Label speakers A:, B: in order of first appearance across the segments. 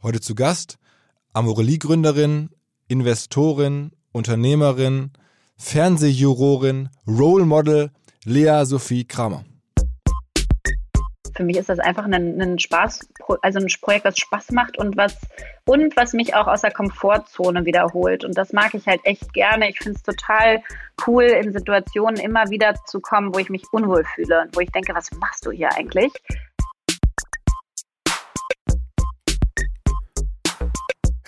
A: Heute zu Gast Amorelie-Gründerin, Investorin, Unternehmerin, Fernsehjurorin, Role Model Lea Sophie Kramer.
B: Für mich ist das einfach ein, ein Spaß, also ein Projekt, was Spaß macht und was und was mich auch aus der Komfortzone wiederholt. Und das mag ich halt echt gerne. Ich finde es total cool, in Situationen immer wieder zu kommen, wo ich mich unwohl fühle und wo ich denke, was machst du hier eigentlich?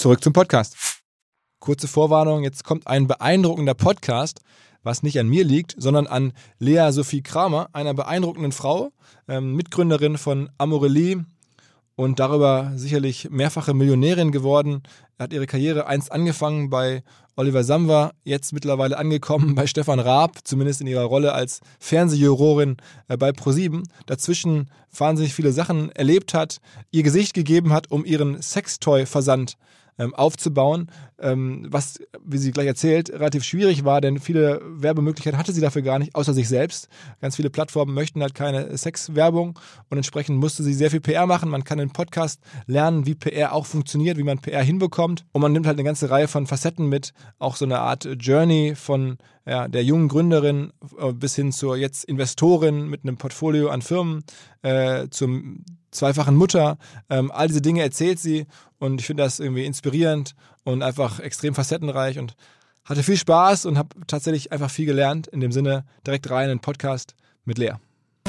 A: Zurück zum Podcast. Kurze Vorwarnung, jetzt kommt ein beeindruckender Podcast, was nicht an mir liegt, sondern an Lea Sophie Kramer, einer beeindruckenden Frau, ähm, Mitgründerin von Amorelie, und darüber sicherlich mehrfache Millionärin geworden. Er hat ihre Karriere einst angefangen bei Oliver Samwer, jetzt mittlerweile angekommen bei Stefan Raab, zumindest in ihrer Rolle als Fernsehjurorin äh, bei ProSieben. Dazwischen wahnsinnig viele Sachen erlebt hat, ihr Gesicht gegeben hat, um ihren Sextoy-Versand ähm, aufzubauen, ähm, was, wie sie gleich erzählt, relativ schwierig war, denn viele Werbemöglichkeiten hatte sie dafür gar nicht, außer sich selbst. Ganz viele Plattformen möchten halt keine Sexwerbung und entsprechend musste sie sehr viel PR machen. Man kann im Podcast lernen, wie PR auch funktioniert, wie man PR hinbekommt und man nimmt halt eine ganze Reihe von Facetten mit, auch so eine Art Journey von ja, der jungen Gründerin äh, bis hin zur jetzt Investorin mit einem Portfolio an Firmen, äh, zum zweifachen Mutter. Ähm, all diese Dinge erzählt sie und ich finde das irgendwie inspirierend und einfach extrem facettenreich und hatte viel Spaß und habe tatsächlich einfach viel gelernt. In dem Sinne direkt rein in den Podcast mit Lea.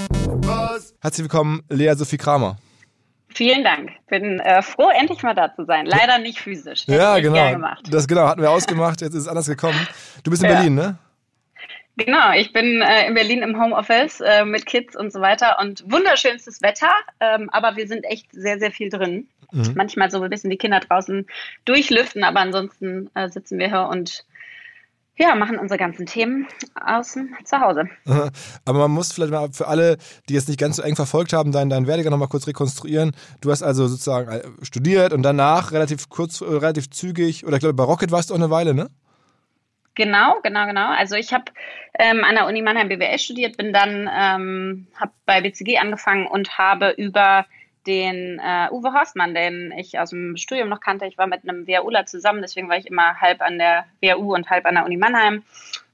A: Was? Herzlich willkommen, Lea Sophie Kramer.
B: Vielen Dank. Bin äh, froh, endlich mal da zu sein. Leider nicht physisch.
A: Hätte ja, genau. Das genau hatten wir ausgemacht. Jetzt ist es anders gekommen. Du bist in ja. Berlin, ne?
B: Genau, ich bin äh, in Berlin im Homeoffice äh, mit Kids und so weiter und wunderschönstes Wetter, ähm, aber wir sind echt sehr, sehr viel drin. Mhm. Manchmal so ein bisschen die Kinder draußen durchlüften, aber ansonsten äh, sitzen wir hier und ja, machen unsere ganzen Themen außen zu Hause.
A: Aber man muss vielleicht mal für alle, die jetzt nicht ganz so eng verfolgt haben, deinen, deinen Werdegang nochmal kurz rekonstruieren. Du hast also sozusagen äh, studiert und danach relativ kurz, äh, relativ zügig, oder ich glaube bei Rocket warst du auch eine Weile, ne?
B: Genau, genau, genau. Also ich habe ähm, an der Uni Mannheim BWL studiert, bin dann ähm, habe bei BCG angefangen und habe über den äh, Uwe Horstmann, den ich aus dem Studium noch kannte. Ich war mit einem WHUler zusammen, deswegen war ich immer halb an der WHU und halb an der Uni Mannheim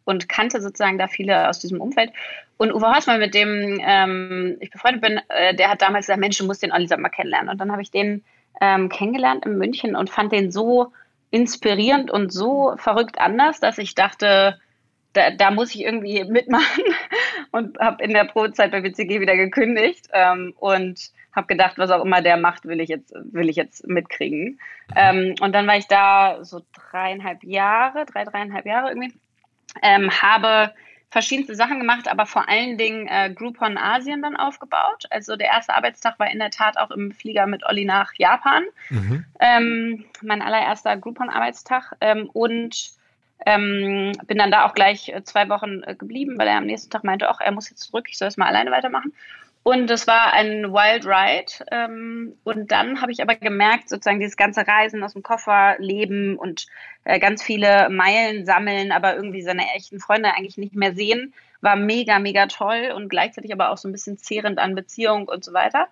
B: und kannte sozusagen da viele aus diesem Umfeld. Und Uwe Horstmann, mit dem ähm, ich befreundet bin, äh, der hat damals gesagt, Mensch, du musst den Olli mal kennenlernen. Und dann habe ich den ähm, kennengelernt in München und fand den so inspirierend und so verrückt anders, dass ich dachte, da, da muss ich irgendwie mitmachen und habe in der Probezeit bei WCG wieder gekündigt ähm, und habe gedacht, was auch immer der macht, will ich jetzt, will ich jetzt mitkriegen. Ähm, und dann war ich da so dreieinhalb Jahre, drei, dreieinhalb Jahre irgendwie, ähm, habe verschiedenste Sachen gemacht, aber vor allen Dingen äh, Groupon Asien dann aufgebaut. Also der erste Arbeitstag war in der Tat auch im Flieger mit Olli nach Japan. Mhm. Ähm, mein allererster Groupon-Arbeitstag. Ähm, und ähm, bin dann da auch gleich äh, zwei Wochen äh, geblieben, weil er am nächsten Tag meinte, auch er muss jetzt zurück, ich soll es mal alleine weitermachen. Und es war ein Wild Ride. Ähm, und dann habe ich aber gemerkt, sozusagen dieses ganze Reisen aus dem Koffer, Leben und äh, ganz viele Meilen sammeln, aber irgendwie seine echten Freunde eigentlich nicht mehr sehen, war mega, mega toll und gleichzeitig aber auch so ein bisschen zehrend an Beziehung und so weiter.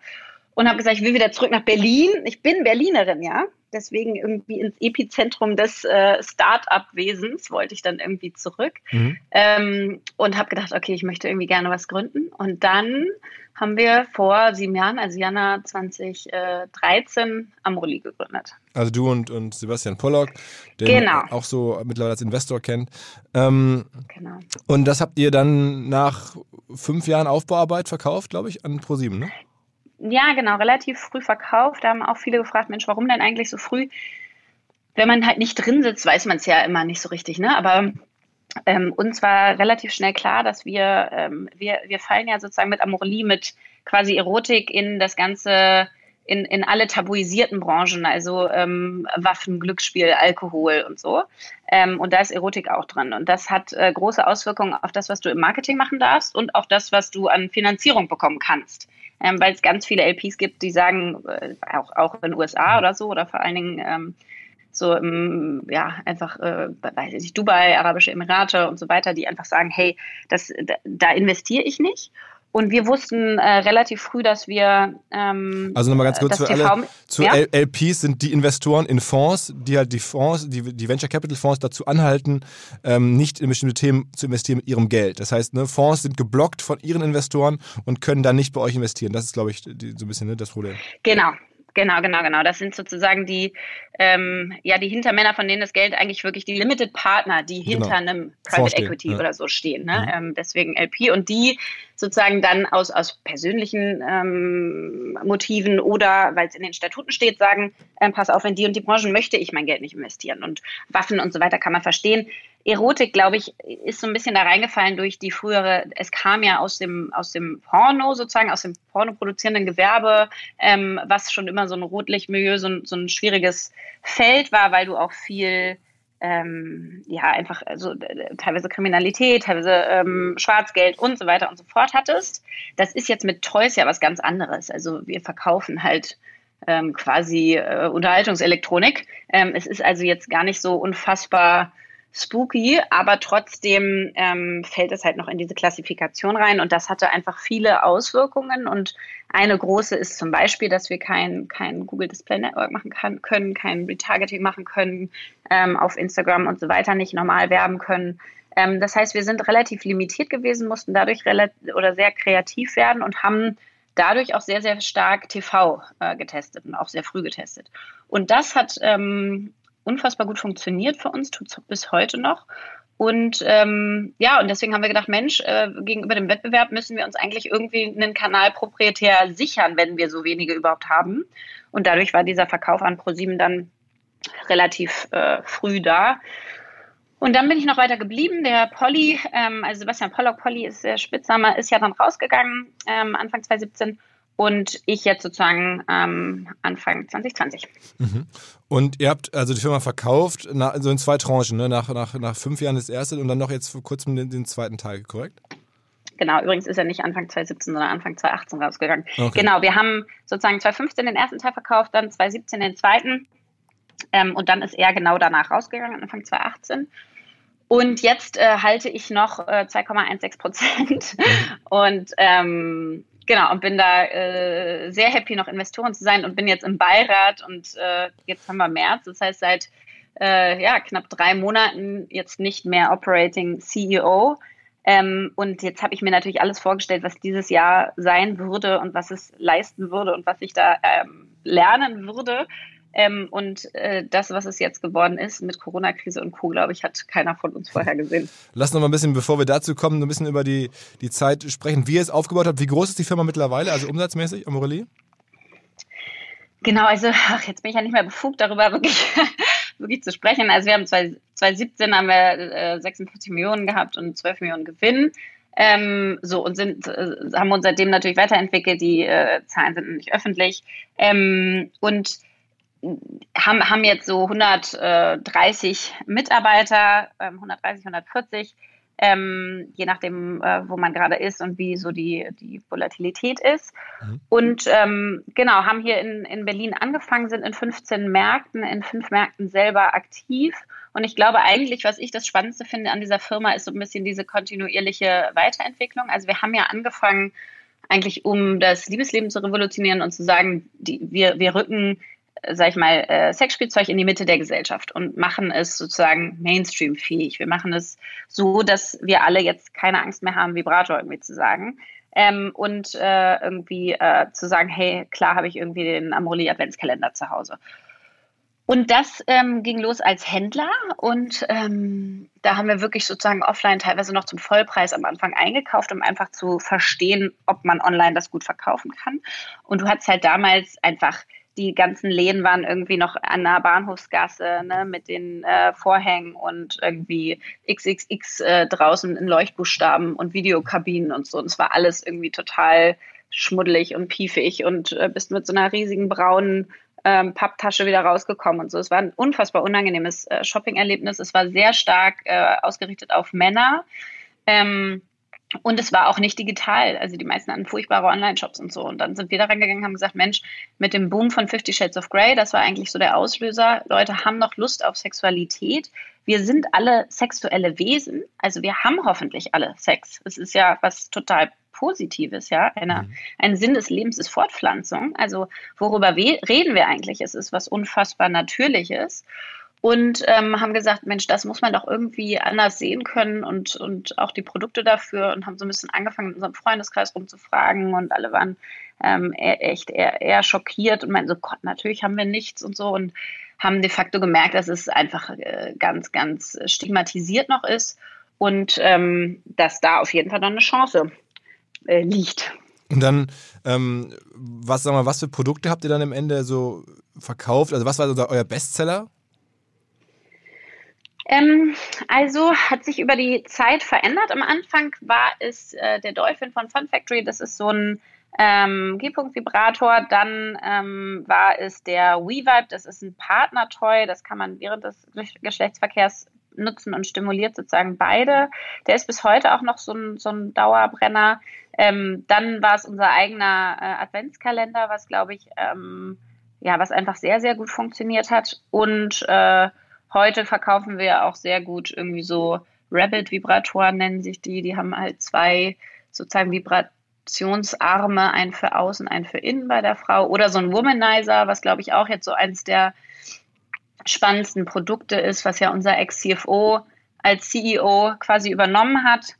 B: Und habe gesagt, ich will wieder zurück nach Berlin. Ich bin Berlinerin, ja deswegen irgendwie ins Epizentrum des äh, Start-up-Wesens wollte ich dann irgendwie zurück mhm. ähm, und habe gedacht, okay, ich möchte irgendwie gerne was gründen. Und dann haben wir vor sieben Jahren, also Januar 2013, Amroli gegründet.
A: Also du und, und Sebastian Pollock, den genau. auch so mittlerweile als Investor kennt. Ähm, genau. Und das habt ihr dann nach fünf Jahren Aufbauarbeit verkauft, glaube ich, an ProSieben, ne?
B: Ja, genau, relativ früh verkauft. Da haben auch viele gefragt, Mensch, warum denn eigentlich so früh? Wenn man halt nicht drin sitzt, weiß man es ja immer nicht so richtig, ne? Aber ähm, uns war relativ schnell klar, dass wir, ähm, wir, wir fallen ja sozusagen mit Amorelie, mit quasi Erotik in das ganze, in, in alle tabuisierten Branchen, also ähm, Waffen, Glücksspiel, Alkohol und so. Ähm, und da ist Erotik auch drin. Und das hat äh, große Auswirkungen auf das, was du im Marketing machen darfst und auch das, was du an Finanzierung bekommen kannst ähm, weil es ganz viele LPs gibt, die sagen, äh, auch, auch in den USA oder so, oder vor allen Dingen ähm, so im, ja, einfach, äh, weiß ich nicht, Dubai, Arabische Emirate und so weiter, die einfach sagen, hey, das, da, da investiere ich nicht. Und wir wussten äh, relativ früh, dass wir. Ähm,
A: also nochmal ganz kurz für TV alle. Zu ja? LPs sind die Investoren in Fonds, die halt die Fonds, die, die Venture Capital Fonds dazu anhalten, ähm, nicht in bestimmte Themen zu investieren mit ihrem Geld. Das heißt, ne, Fonds sind geblockt von ihren Investoren und können dann nicht bei euch investieren. Das ist, glaube ich, die, so ein bisschen ne, das Problem.
B: Genau, Genau, genau, genau. Das sind sozusagen die, ähm, ja, die Hintermänner, von denen das Geld eigentlich wirklich die Limited Partner, die genau. hinter genau. einem Private Vorstehen, Equity ja. oder so stehen. Ne? Mhm. Ähm, deswegen LP und die sozusagen dann aus, aus persönlichen ähm, Motiven oder weil es in den Statuten steht, sagen, ähm, pass auf, in die und die Branchen möchte ich mein Geld nicht investieren. Und Waffen und so weiter kann man verstehen. Erotik, glaube ich, ist so ein bisschen da reingefallen durch die frühere, es kam ja aus dem, aus dem Porno sozusagen, aus dem pornoproduzierenden Gewerbe, ähm, was schon immer so ein Rotlichtmilieu, so ein, so ein schwieriges Feld war, weil du auch viel ähm, ja, einfach also, teilweise Kriminalität, teilweise ähm, Schwarzgeld und so weiter und so fort hattest. Das ist jetzt mit Toys ja was ganz anderes. Also wir verkaufen halt ähm, quasi äh, Unterhaltungselektronik. Ähm, es ist also jetzt gar nicht so unfassbar spooky, aber trotzdem ähm, fällt es halt noch in diese Klassifikation rein und das hatte einfach viele Auswirkungen und eine große ist zum Beispiel, dass wir kein, kein Google Display Network machen kann, können, kein Retargeting machen können, ähm, auf Instagram und so weiter nicht normal werben können. Ähm, das heißt, wir sind relativ limitiert gewesen, mussten dadurch oder sehr kreativ werden und haben dadurch auch sehr, sehr stark TV äh, getestet und auch sehr früh getestet. Und das hat ähm, unfassbar gut funktioniert für uns, tut es bis heute noch. Und ähm, ja, und deswegen haben wir gedacht, Mensch, äh, gegenüber dem Wettbewerb müssen wir uns eigentlich irgendwie einen Kanal proprietär sichern, wenn wir so wenige überhaupt haben. Und dadurch war dieser Verkauf an ProSieben dann relativ äh, früh da. Und dann bin ich noch weiter geblieben. Der Polly, ähm, also Sebastian Pollock, Polly ist der Spitzname, ist ja dann rausgegangen, ähm, Anfang 2017 und ich jetzt sozusagen ähm, Anfang 2020.
A: Mhm. Und ihr habt also die Firma verkauft, nach, also in zwei Tranchen, ne? nach, nach, nach fünf Jahren das erste und dann noch jetzt vor kurzem den, den zweiten Teil, korrekt?
B: Genau, übrigens ist er nicht Anfang 2017, sondern Anfang 2018 rausgegangen. Okay. Genau, wir haben sozusagen 2015 den ersten Teil verkauft, dann 2017 den zweiten ähm, und dann ist er genau danach rausgegangen, Anfang 2018. Und jetzt äh, halte ich noch äh, 2,16 Prozent. Mhm. Und ähm, genau, und bin da äh, sehr happy, noch Investoren zu sein und bin jetzt im Beirat und äh, jetzt haben wir März. Das heißt, seit äh, ja, knapp drei Monaten jetzt nicht mehr Operating CEO. Ähm, und jetzt habe ich mir natürlich alles vorgestellt, was dieses Jahr sein würde und was es leisten würde und was ich da ähm, lernen würde. Ähm, und äh, das, was es jetzt geworden ist mit Corona-Krise und Co., glaube ich, hat keiner von uns vorher gesehen.
A: Lass noch mal ein bisschen, bevor wir dazu kommen, ein bisschen über die, die Zeit sprechen, wie ihr es aufgebaut habt. Wie groß ist die Firma mittlerweile, also umsatzmäßig, Amorelie?
B: Genau, also ach, jetzt bin ich ja nicht mehr befugt, darüber wirklich wirklich zu sprechen. Also wir haben 2017 haben wir äh, 56 Millionen gehabt und 12 Millionen Gewinn. Ähm, so und sind, äh, haben uns seitdem natürlich weiterentwickelt. Die äh, Zahlen sind nicht öffentlich. Ähm, und haben, haben jetzt so 130 Mitarbeiter, 130, ähm, 140 ähm, je nachdem, äh, wo man gerade ist und wie so die, die Volatilität ist. Mhm. Und ähm, genau, haben hier in, in Berlin angefangen, sind in 15 Märkten, in fünf Märkten selber aktiv. Und ich glaube eigentlich, was ich das Spannendste finde an dieser Firma, ist so ein bisschen diese kontinuierliche Weiterentwicklung. Also wir haben ja angefangen, eigentlich um das Liebesleben zu revolutionieren und zu sagen, die, wir, wir rücken sag ich mal, äh, Sexspielzeug in die Mitte der Gesellschaft und machen es sozusagen Mainstream-fähig. Wir machen es so, dass wir alle jetzt keine Angst mehr haben, Vibrator irgendwie zu sagen. Ähm, und äh, irgendwie äh, zu sagen, hey, klar habe ich irgendwie den Amorelli Adventskalender zu Hause. Und das ähm, ging los als Händler und ähm, da haben wir wirklich sozusagen offline teilweise noch zum Vollpreis am Anfang eingekauft, um einfach zu verstehen, ob man online das gut verkaufen kann. Und du hattest halt damals einfach die ganzen Läden waren irgendwie noch an der Bahnhofsgasse ne, mit den äh, Vorhängen und irgendwie XXX äh, draußen in Leuchtbuchstaben und Videokabinen und so. Und es war alles irgendwie total schmuddelig und piefig und äh, bist mit so einer riesigen braunen ähm, Papptasche wieder rausgekommen und so. Es war ein unfassbar unangenehmes äh, Shopping-Erlebnis. Es war sehr stark äh, ausgerichtet auf Männer. Ähm, und es war auch nicht digital. Also die meisten hatten furchtbare Online-Shops und so. Und dann sind wir da reingegangen und haben gesagt, Mensch, mit dem Boom von Fifty Shades of Grey, das war eigentlich so der Auslöser. Leute haben noch Lust auf Sexualität. Wir sind alle sexuelle Wesen. Also wir haben hoffentlich alle Sex. Es ist ja was total Positives, ja. Eine, mhm. Ein Sinn des Lebens ist Fortpflanzung. Also worüber we reden wir eigentlich? Es ist was unfassbar Natürliches und ähm, haben gesagt, Mensch, das muss man doch irgendwie anders sehen können und, und auch die Produkte dafür und haben so ein bisschen angefangen, in unserem Freundeskreis rumzufragen und alle waren ähm, eher, echt eher, eher schockiert und meinten so, Gott, natürlich haben wir nichts und so und haben de facto gemerkt, dass es einfach äh, ganz, ganz stigmatisiert noch ist und ähm, dass da auf jeden Fall noch eine Chance äh, liegt.
A: Und dann, ähm, was, sag mal, was für Produkte habt ihr dann am Ende so verkauft? Also was war euer Bestseller?
B: Ähm, also hat sich über die Zeit verändert. Am Anfang war es äh, der Dolphin von Fun Factory. Das ist so ein ähm, G-Punkt-Vibrator. Dann ähm, war es der WeVibe. Das ist ein Partner-Toy. Das kann man während des Geschlechtsverkehrs nutzen und stimuliert sozusagen beide. Der ist bis heute auch noch so ein, so ein Dauerbrenner. Ähm, dann war es unser eigener äh, Adventskalender, was glaube ich, ähm, ja, was einfach sehr, sehr gut funktioniert hat. Und äh, Heute verkaufen wir auch sehr gut irgendwie so Rabbit-Vibratoren nennen sich die. Die haben halt zwei sozusagen Vibrationsarme, ein für außen, ein für innen bei der Frau. Oder so ein Womanizer, was glaube ich auch jetzt so eins der spannendsten Produkte ist, was ja unser Ex-CFO als CEO quasi übernommen hat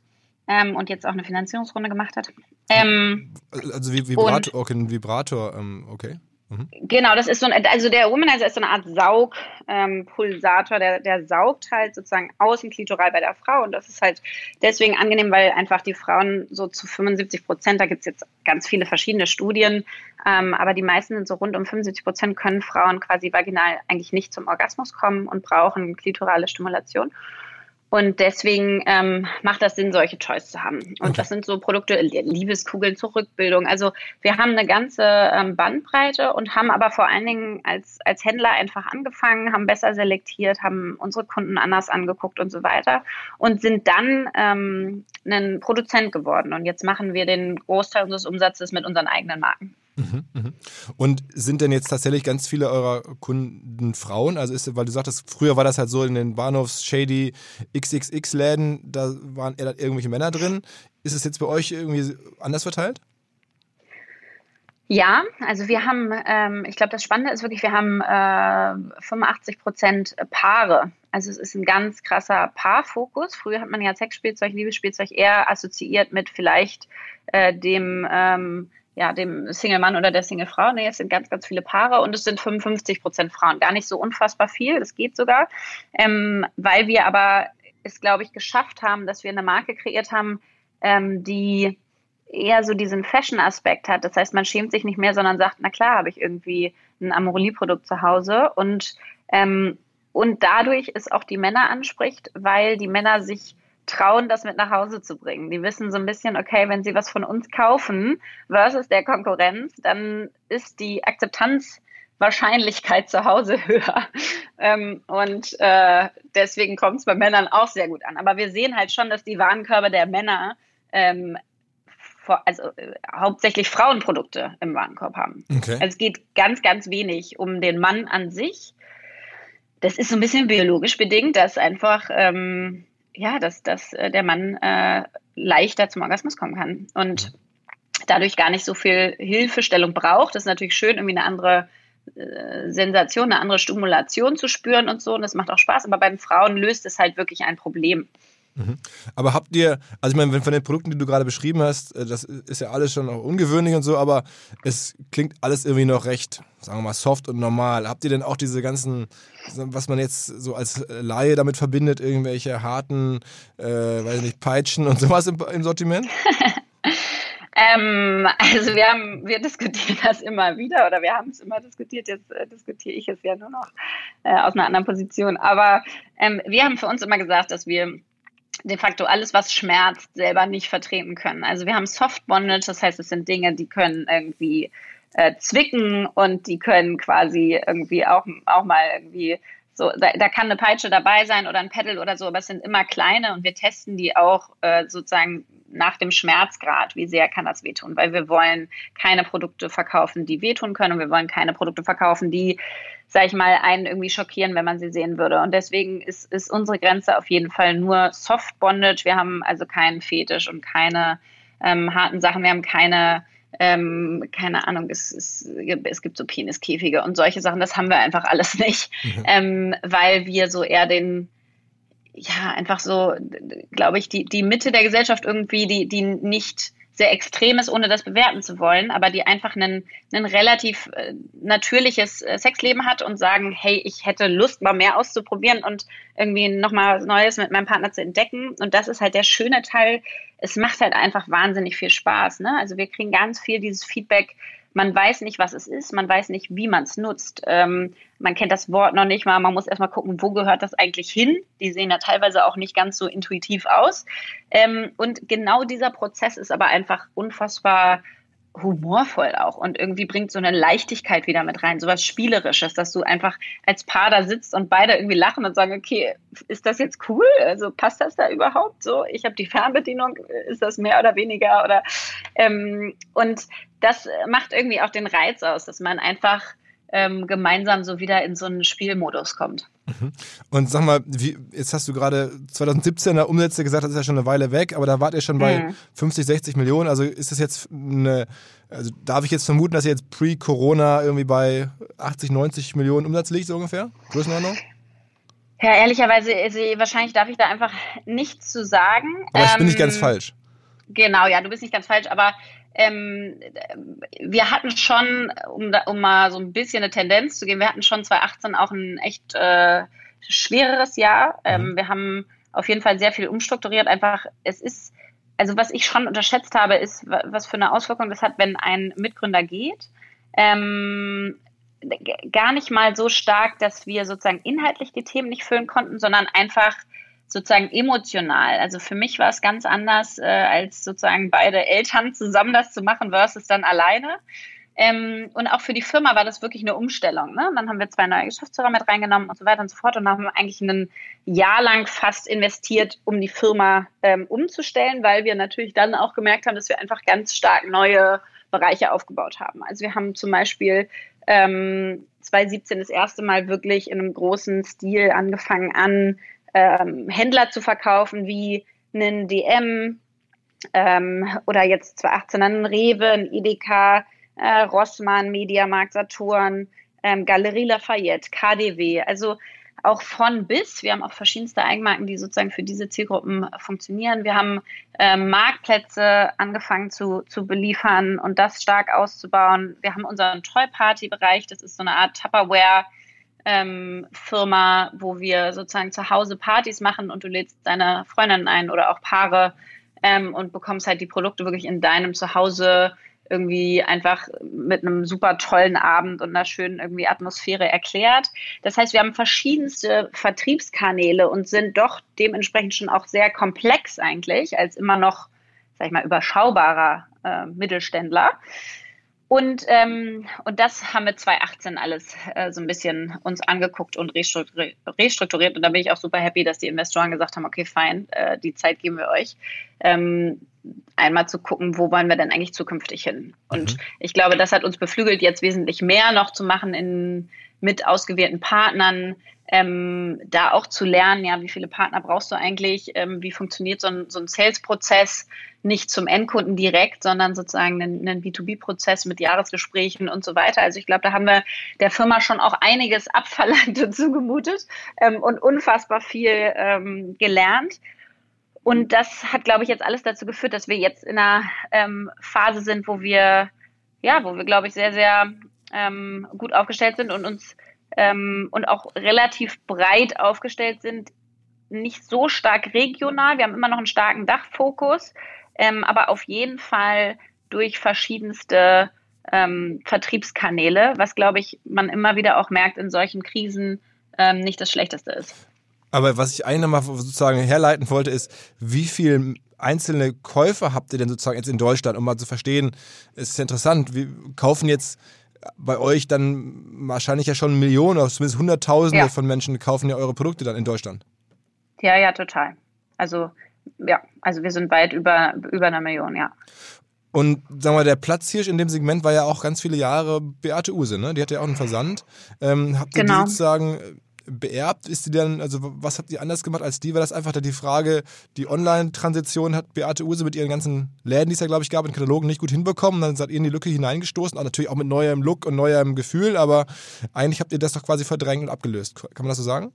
B: ähm, und jetzt auch eine Finanzierungsrunde gemacht hat. Ähm,
A: also Vibrator, okay, ein Vibrator, ähm, okay.
B: Mhm. Genau, das ist so ein, also der Womanizer ist so eine Art Saugpulsator, ähm, der, der saugt halt sozusagen außen klitoral bei der Frau und das ist halt deswegen angenehm, weil einfach die Frauen so zu 75 Prozent, da gibt es jetzt ganz viele verschiedene Studien, ähm, aber die meisten sind so rund um 75 Prozent können Frauen quasi vaginal eigentlich nicht zum Orgasmus kommen und brauchen klitorale Stimulation. Und deswegen ähm, macht das Sinn, solche Choice zu haben. Und okay. das sind so Produkte, Liebeskugeln zur Rückbildung. Also wir haben eine ganze ähm, Bandbreite und haben aber vor allen Dingen als, als Händler einfach angefangen, haben besser selektiert, haben unsere Kunden anders angeguckt und so weiter und sind dann ähm, ein Produzent geworden. Und jetzt machen wir den Großteil unseres Umsatzes mit unseren eigenen Marken.
A: Und sind denn jetzt tatsächlich ganz viele eurer Kunden Frauen? Also ist, weil du sagtest, früher war das halt so in den Bahnhofs Shady XXX-Läden, da waren eher irgendwelche Männer drin. Ist es jetzt bei euch irgendwie anders verteilt?
B: Ja, also wir haben, ähm, ich glaube, das Spannende ist wirklich, wir haben äh, 85 Prozent Paare. Also es ist ein ganz krasser Paarfokus. Früher hat man ja Sexspielzeug, Liebesspielzeug eher assoziiert mit vielleicht äh, dem ähm, ja, dem Single-Mann oder der Single-Frau. Nee, es sind ganz, ganz viele Paare und es sind 55 Prozent Frauen. Gar nicht so unfassbar viel, das geht sogar. Ähm, weil wir aber es, glaube ich, geschafft haben, dass wir eine Marke kreiert haben, ähm, die eher so diesen Fashion-Aspekt hat. Das heißt, man schämt sich nicht mehr, sondern sagt, na klar, habe ich irgendwie ein Amorelie-Produkt zu Hause und ähm, und dadurch es auch die Männer anspricht, weil die Männer sich trauen, das mit nach Hause zu bringen. Die wissen so ein bisschen, okay, wenn sie was von uns kaufen versus der Konkurrenz, dann ist die Akzeptanzwahrscheinlichkeit zu Hause höher. Ähm, und äh, deswegen kommt es bei Männern auch sehr gut an. Aber wir sehen halt schon, dass die Warenkörbe der Männer ähm, also äh, hauptsächlich Frauenprodukte im Warenkorb haben. Okay. Also es geht ganz, ganz wenig um den Mann an sich. Das ist so ein bisschen biologisch bedingt, dass einfach ähm, ja, dass, dass äh, der Mann äh, leichter zum Orgasmus kommen kann und dadurch gar nicht so viel Hilfestellung braucht. Das ist natürlich schön, irgendwie eine andere äh, Sensation, eine andere Stimulation zu spüren und so. Und das macht auch Spaß. Aber bei den Frauen löst es halt wirklich ein Problem.
A: Mhm. Aber habt ihr, also ich meine, von den Produkten, die du gerade beschrieben hast, äh, das ist ja alles schon auch ungewöhnlich und so, aber es klingt alles irgendwie noch recht, sagen wir mal, soft und normal. Habt ihr denn auch diese ganzen, was man jetzt so als Laie damit verbindet, irgendwelche harten, äh, weiß nicht, Peitschen und sowas im, im Sortiment?
B: Ähm, also wir haben, wir diskutieren das immer wieder oder wir haben es immer diskutiert, jetzt äh, diskutiere ich es ja nur noch äh, aus einer anderen Position. Aber ähm, wir haben für uns immer gesagt, dass wir de facto alles, was schmerzt, selber nicht vertreten können. Also wir haben Soft Bondage, das heißt, es sind Dinge, die können irgendwie äh, zwicken und die können quasi irgendwie auch, auch mal irgendwie so, da, da kann eine Peitsche dabei sein oder ein Pedal oder so, aber es sind immer kleine und wir testen die auch äh, sozusagen nach dem Schmerzgrad, wie sehr kann das wehtun, weil wir wollen keine Produkte verkaufen, die wehtun können und wir wollen keine Produkte verkaufen, die sag ich mal, einen irgendwie schockieren, wenn man sie sehen würde. Und deswegen ist, ist unsere Grenze auf jeden Fall nur Soft Bondage. Wir haben also keinen Fetisch und keine ähm, harten Sachen. Wir haben keine, ähm, keine Ahnung, es, es, es gibt so Peniskäfige und solche Sachen. Das haben wir einfach alles nicht, mhm. ähm, weil wir so eher den, ja, einfach so, glaube ich, die, die Mitte der Gesellschaft irgendwie, die, die nicht sehr extrem ist, ohne das bewerten zu wollen, aber die einfach ein, relativ äh, natürliches äh, Sexleben hat und sagen, hey, ich hätte Lust, mal mehr auszuprobieren und irgendwie nochmal Neues mit meinem Partner zu entdecken. Und das ist halt der schöne Teil. Es macht halt einfach wahnsinnig viel Spaß. Ne? Also wir kriegen ganz viel dieses Feedback, man weiß nicht, was es ist, man weiß nicht, wie man es nutzt. Ähm, man kennt das Wort noch nicht mal, man muss erstmal gucken, wo gehört das eigentlich hin. Die sehen ja teilweise auch nicht ganz so intuitiv aus. Ähm, und genau dieser Prozess ist aber einfach unfassbar humorvoll auch und irgendwie bringt so eine Leichtigkeit wieder mit rein, sowas Spielerisches, dass du einfach als Paar da sitzt und beide irgendwie lachen und sagen, okay, ist das jetzt cool? Also passt das da überhaupt so? Ich habe die Fernbedienung, ist das mehr oder weniger? Oder ähm, und das macht irgendwie auch den Reiz aus, dass man einfach ähm, gemeinsam so wieder in so einen Spielmodus kommt.
A: Mhm. Und sag mal, wie, jetzt hast du gerade 2017er Umsätze gesagt, das ist ja schon eine Weile weg, aber da wart ihr schon bei mhm. 50, 60 Millionen. Also ist das jetzt eine, also darf ich jetzt vermuten, dass ihr jetzt pre-Corona irgendwie bei 80, 90 Millionen Umsatz liegt, so ungefähr? Größenordnung?
B: Ja, ehrlicherweise, also, wahrscheinlich darf ich da einfach nichts zu sagen.
A: Aber ich ähm, bin nicht ganz ähm, falsch.
B: Genau, ja, du bist nicht ganz falsch, aber ähm, wir hatten schon, um, da, um mal so ein bisschen eine Tendenz zu geben, wir hatten schon 2018 auch ein echt äh, schwereres Jahr. Ähm, mhm. Wir haben auf jeden Fall sehr viel umstrukturiert. Einfach, es ist, also was ich schon unterschätzt habe, ist, was für eine Auswirkung das hat, wenn ein Mitgründer geht. Ähm, gar nicht mal so stark, dass wir sozusagen inhaltlich die Themen nicht füllen konnten, sondern einfach sozusagen emotional. Also für mich war es ganz anders, äh, als sozusagen beide Eltern zusammen das zu machen versus dann alleine. Ähm, und auch für die Firma war das wirklich eine Umstellung. Ne? Dann haben wir zwei neue Geschäftsführer mit reingenommen und so weiter und so fort und haben eigentlich ein Jahr lang fast investiert, um die Firma ähm, umzustellen, weil wir natürlich dann auch gemerkt haben, dass wir einfach ganz stark neue Bereiche aufgebaut haben. Also wir haben zum Beispiel ähm, 2017 das erste Mal wirklich in einem großen Stil angefangen an ähm, Händler zu verkaufen wie einen DM ähm, oder jetzt 2018 einen Rewe, ein Edeka, äh, Rossmann, Mediamarkt, Saturn, ähm, Galerie Lafayette, KDW. Also auch von bis. Wir haben auch verschiedenste Eigenmarken, die sozusagen für diese Zielgruppen funktionieren. Wir haben ähm, Marktplätze angefangen zu, zu beliefern und das stark auszubauen. Wir haben unseren Toy Party Bereich. Das ist so eine Art Tupperware ähm, Firma, wo wir sozusagen zu Hause Partys machen und du lädst deine Freundinnen ein oder auch Paare ähm, und bekommst halt die Produkte wirklich in deinem Zuhause irgendwie einfach mit einem super tollen Abend und einer schönen irgendwie Atmosphäre erklärt. Das heißt, wir haben verschiedenste Vertriebskanäle und sind doch dementsprechend schon auch sehr komplex eigentlich als immer noch, sag ich mal, überschaubarer äh, Mittelständler. Und, ähm, und das haben wir 2018 alles äh, so ein bisschen uns angeguckt und restrukturiert. Und da bin ich auch super happy, dass die Investoren gesagt haben, okay, fein, äh, die Zeit geben wir euch. Ähm, einmal zu gucken, wo wollen wir denn eigentlich zukünftig hin? Und mhm. ich glaube, das hat uns beflügelt, jetzt wesentlich mehr noch zu machen in, mit ausgewählten Partnern, ähm, da auch zu lernen, ja, wie viele Partner brauchst du eigentlich, ähm, wie funktioniert so ein, so ein Sales-Prozess, nicht zum Endkunden direkt, sondern sozusagen einen, einen B2B-Prozess mit Jahresgesprächen und so weiter. Also ich glaube, da haben wir der Firma schon auch einiges abverlangt und zugemutet ähm, und unfassbar viel ähm, gelernt. Und das hat, glaube ich, jetzt alles dazu geführt, dass wir jetzt in einer ähm, Phase sind, wo wir, ja, wo wir, glaube ich, sehr, sehr ähm, gut aufgestellt sind und uns ähm, und auch relativ breit aufgestellt sind. Nicht so stark regional. Wir haben immer noch einen starken Dachfokus, ähm, aber auf jeden Fall durch verschiedenste ähm, Vertriebskanäle, was, glaube ich, man immer wieder auch merkt in solchen Krisen ähm, nicht das Schlechteste ist.
A: Aber was ich eigentlich nochmal sozusagen herleiten wollte, ist, wie viele einzelne Käufer habt ihr denn sozusagen jetzt in Deutschland, um mal zu verstehen, es ist interessant, wir kaufen jetzt bei euch dann wahrscheinlich ja schon Millionen oder zumindest Hunderttausende ja. von Menschen kaufen ja eure Produkte dann in Deutschland.
B: Ja, ja, total. Also, ja, also wir sind weit über, über einer Million, ja.
A: Und sagen wir, der Platzhirsch in dem Segment war ja auch ganz viele Jahre Beate Use, ne? Die hatte ja auch einen Versand. Ähm, habt ihr genau. die sozusagen beerbt? Ist die dann, also was habt ihr anders gemacht als die? War das einfach die Frage, die Online-Transition hat Beate Use mit ihren ganzen Läden, die es ja, glaube ich, gab, in Katalogen nicht gut hinbekommen. Dann seid ihr in die Lücke hineingestoßen, auch natürlich auch mit neuem Look und neuem Gefühl, aber eigentlich habt ihr das doch quasi verdrängt und abgelöst. Kann man das so sagen?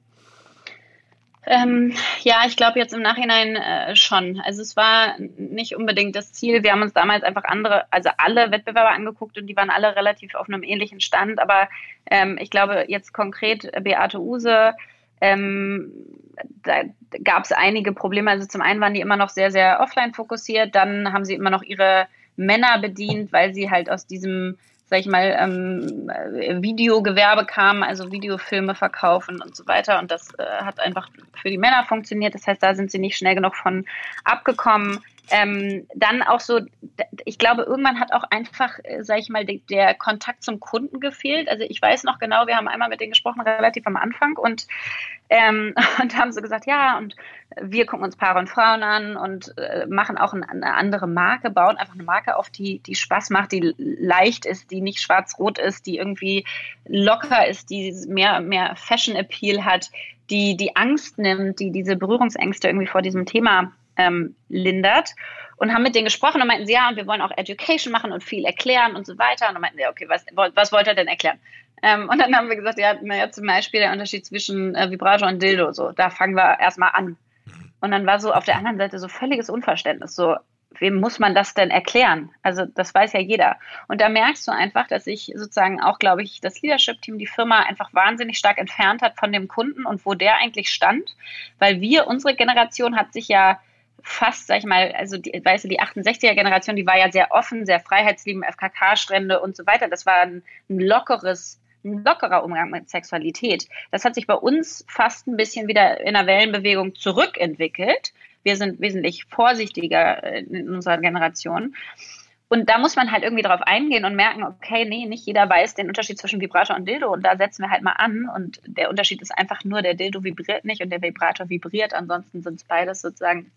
B: Ähm, ja, ich glaube jetzt im Nachhinein äh, schon. Also es war nicht unbedingt das Ziel. Wir haben uns damals einfach andere, also alle Wettbewerber angeguckt und die waren alle relativ auf einem ähnlichen Stand. Aber ähm, ich glaube jetzt konkret Beate Use, ähm, da gab es einige Probleme. Also zum einen waren die immer noch sehr, sehr offline fokussiert. Dann haben sie immer noch ihre Männer bedient, weil sie halt aus diesem sag ich mal, ähm, Videogewerbe kam, also Videofilme verkaufen und so weiter. Und das äh, hat einfach für die Männer funktioniert. Das heißt, da sind sie nicht schnell genug von abgekommen. Ähm, dann auch so, ich glaube, irgendwann hat auch einfach, äh, sag ich mal, de, der Kontakt zum Kunden gefehlt. Also ich weiß noch genau, wir haben einmal mit denen gesprochen, relativ am Anfang und, ähm, und haben so gesagt, ja, und wir gucken uns Paare und Frauen an und äh, machen auch ein, eine andere Marke, bauen einfach eine Marke auf, die, die Spaß macht, die leicht ist, die nicht schwarz-rot ist, die irgendwie locker ist, die mehr, mehr Fashion-Appeal hat, die die Angst nimmt, die diese Berührungsängste irgendwie vor diesem Thema ähm, lindert und haben mit denen gesprochen und meinten sie, ja, und wir wollen auch Education machen und viel erklären und so weiter. Und dann meinten sie, okay, was, was wollt ihr denn erklären? Ähm, und dann haben wir gesagt, ja, naja, zum Beispiel der Unterschied zwischen äh, Vibrator und Dildo, so, da fangen wir erstmal an. Und dann war so auf der anderen Seite so völliges Unverständnis, so, wem muss man das denn erklären? Also das weiß ja jeder. Und da merkst du einfach, dass sich sozusagen auch, glaube ich, das Leadership-Team, die Firma einfach wahnsinnig stark entfernt hat von dem Kunden und wo der eigentlich stand. Weil wir, unsere Generation hat sich ja fast, sag ich mal, also die, weißt du, die 68er-Generation, die war ja sehr offen, sehr freiheitsliebend, FKK-Strände und so weiter. Das war ein, ein lockeres ein lockerer Umgang mit Sexualität. Das hat sich bei uns fast ein bisschen wieder in der Wellenbewegung zurückentwickelt. Wir sind wesentlich vorsichtiger in unserer Generation. Und da muss man halt irgendwie drauf eingehen und merken, okay, nee, nicht jeder weiß den Unterschied zwischen Vibrator und Dildo. Und da setzen wir halt mal an. Und der Unterschied ist einfach nur, der Dildo vibriert nicht und der Vibrator vibriert. Ansonsten sind es beides sozusagen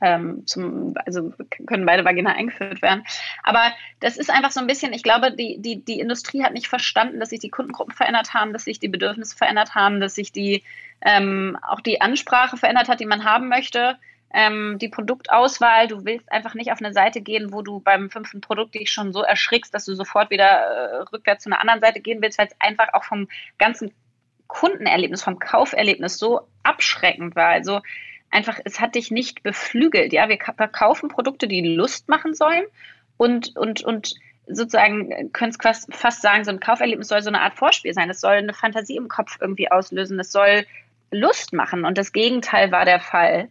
B: ähm, zum, also können beide Vagina eingeführt werden. Aber das ist einfach so ein bisschen, ich glaube, die, die, die Industrie hat nicht verstanden, dass sich die Kundengruppen verändert haben, dass sich die Bedürfnisse verändert haben, dass sich die ähm, auch die Ansprache verändert hat, die man haben möchte. Ähm, die Produktauswahl, du willst einfach nicht auf eine Seite gehen, wo du beim fünften Produkt dich schon so erschrickst, dass du sofort wieder äh, rückwärts zu einer anderen Seite gehen willst, weil es einfach auch vom ganzen Kundenerlebnis, vom Kauferlebnis so abschreckend war. Also einfach, es hat dich nicht beflügelt. Ja, wir verkaufen Produkte, die Lust machen sollen und, und, und sozusagen, können es fast sagen, so ein Kauferlebnis soll so eine Art Vorspiel sein. Es soll eine Fantasie im Kopf irgendwie auslösen. Es soll Lust machen. Und das Gegenteil war der Fall.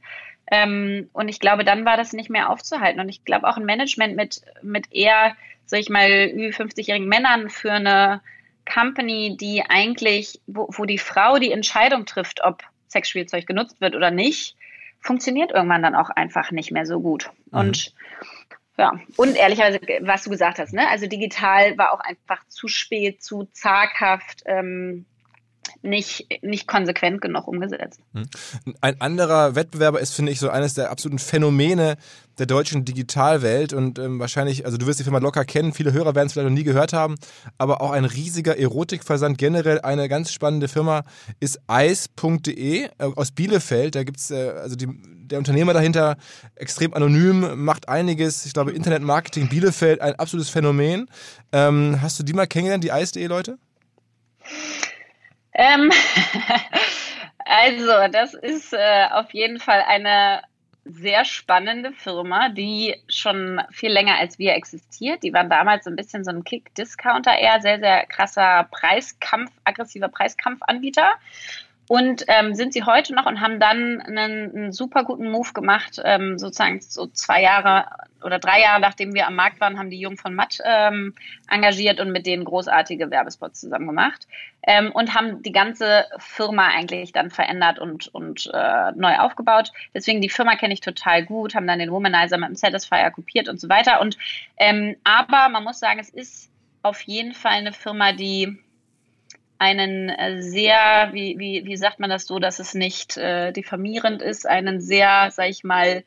B: Ähm, und ich glaube, dann war das nicht mehr aufzuhalten. Und ich glaube auch ein Management mit, mit eher, sag ich mal, über 50-jährigen Männern für eine Company, die eigentlich, wo, wo die Frau die Entscheidung trifft, ob Sexspielzeug genutzt wird oder nicht, funktioniert irgendwann dann auch einfach nicht mehr so gut. Mhm. Und ja, und ehrlicherweise, was du gesagt hast, ne? Also digital war auch einfach zu spät, zu zaghaft. Ähm, nicht, nicht konsequent genug umgesetzt. Hm.
A: Ein anderer Wettbewerber ist, finde ich, so eines der absoluten Phänomene der deutschen Digitalwelt und ähm, wahrscheinlich, also du wirst die Firma locker kennen, viele Hörer werden es vielleicht noch nie gehört haben, aber auch ein riesiger Erotikversand, generell eine ganz spannende Firma ist ice.de äh, aus Bielefeld. Da gibt es, äh, also die, der Unternehmer dahinter, extrem anonym, macht einiges, ich glaube Internetmarketing Bielefeld, ein absolutes Phänomen. Ähm, hast du die mal kennengelernt, die ice.de Leute?
B: Ähm, also, das ist äh, auf jeden Fall eine sehr spannende Firma, die schon viel länger als wir existiert. Die waren damals so ein bisschen so ein Kick-Discounter eher, sehr, sehr krasser Preiskampf, aggressiver Preiskampfanbieter. Und ähm, sind sie heute noch und haben dann einen, einen super guten Move gemacht, ähm, sozusagen so zwei Jahre oder drei Jahre nachdem wir am Markt waren, haben die Jungen von Matt ähm, engagiert und mit denen großartige Werbespots zusammen gemacht ähm, und haben die ganze Firma eigentlich dann verändert und, und äh, neu aufgebaut. Deswegen die Firma kenne ich total gut, haben dann den Womanizer mit dem Satisfier kopiert und so weiter. Und ähm, aber man muss sagen, es ist auf jeden Fall eine Firma, die einen äh, sehr, wie, wie, wie sagt man das so, dass es nicht äh, diffamierend ist, einen sehr, sag ich mal,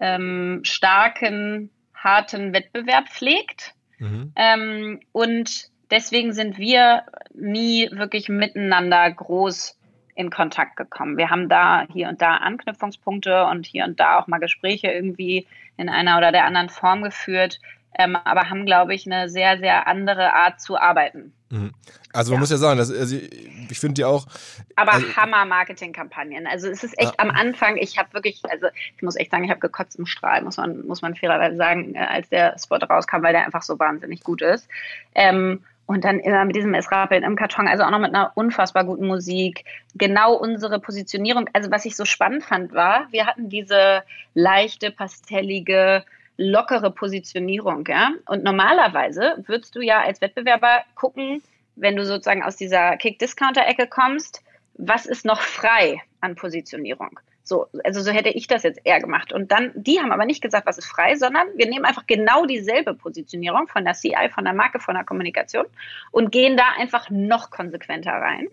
B: ähm, starken, harten Wettbewerb pflegt. Mhm. Ähm, und deswegen sind wir nie wirklich miteinander groß in Kontakt gekommen. Wir haben da hier und da Anknüpfungspunkte und hier und da auch mal Gespräche irgendwie in einer oder der anderen Form geführt, ähm, aber haben, glaube ich, eine sehr, sehr andere Art zu arbeiten.
A: Mhm. Also man ja. muss ja sagen, dass, also ich finde die auch.
B: Aber also, Hammer-Marketing-Kampagnen. Also es ist echt ja. am Anfang, ich habe wirklich, also ich muss echt sagen, ich habe gekotzt im Strahl, muss man, muss man fairerweise sagen, äh, als der Spot rauskam, weil der einfach so wahnsinnig gut ist. Ähm, und dann immer mit diesem Esrapeln im Karton, also auch noch mit einer unfassbar guten Musik. Genau unsere Positionierung. Also was ich so spannend fand, war, wir hatten diese leichte, pastellige, lockere Positionierung, ja. Und normalerweise würdest du ja als Wettbewerber gucken, wenn du sozusagen aus dieser Kick-Discounter-Ecke kommst, was ist noch frei an Positionierung? So, also so hätte ich das jetzt eher gemacht. Und dann, die haben aber nicht gesagt, was ist frei, sondern wir nehmen einfach genau dieselbe Positionierung von der CI, von der Marke, von der Kommunikation und gehen da einfach noch konsequenter rein.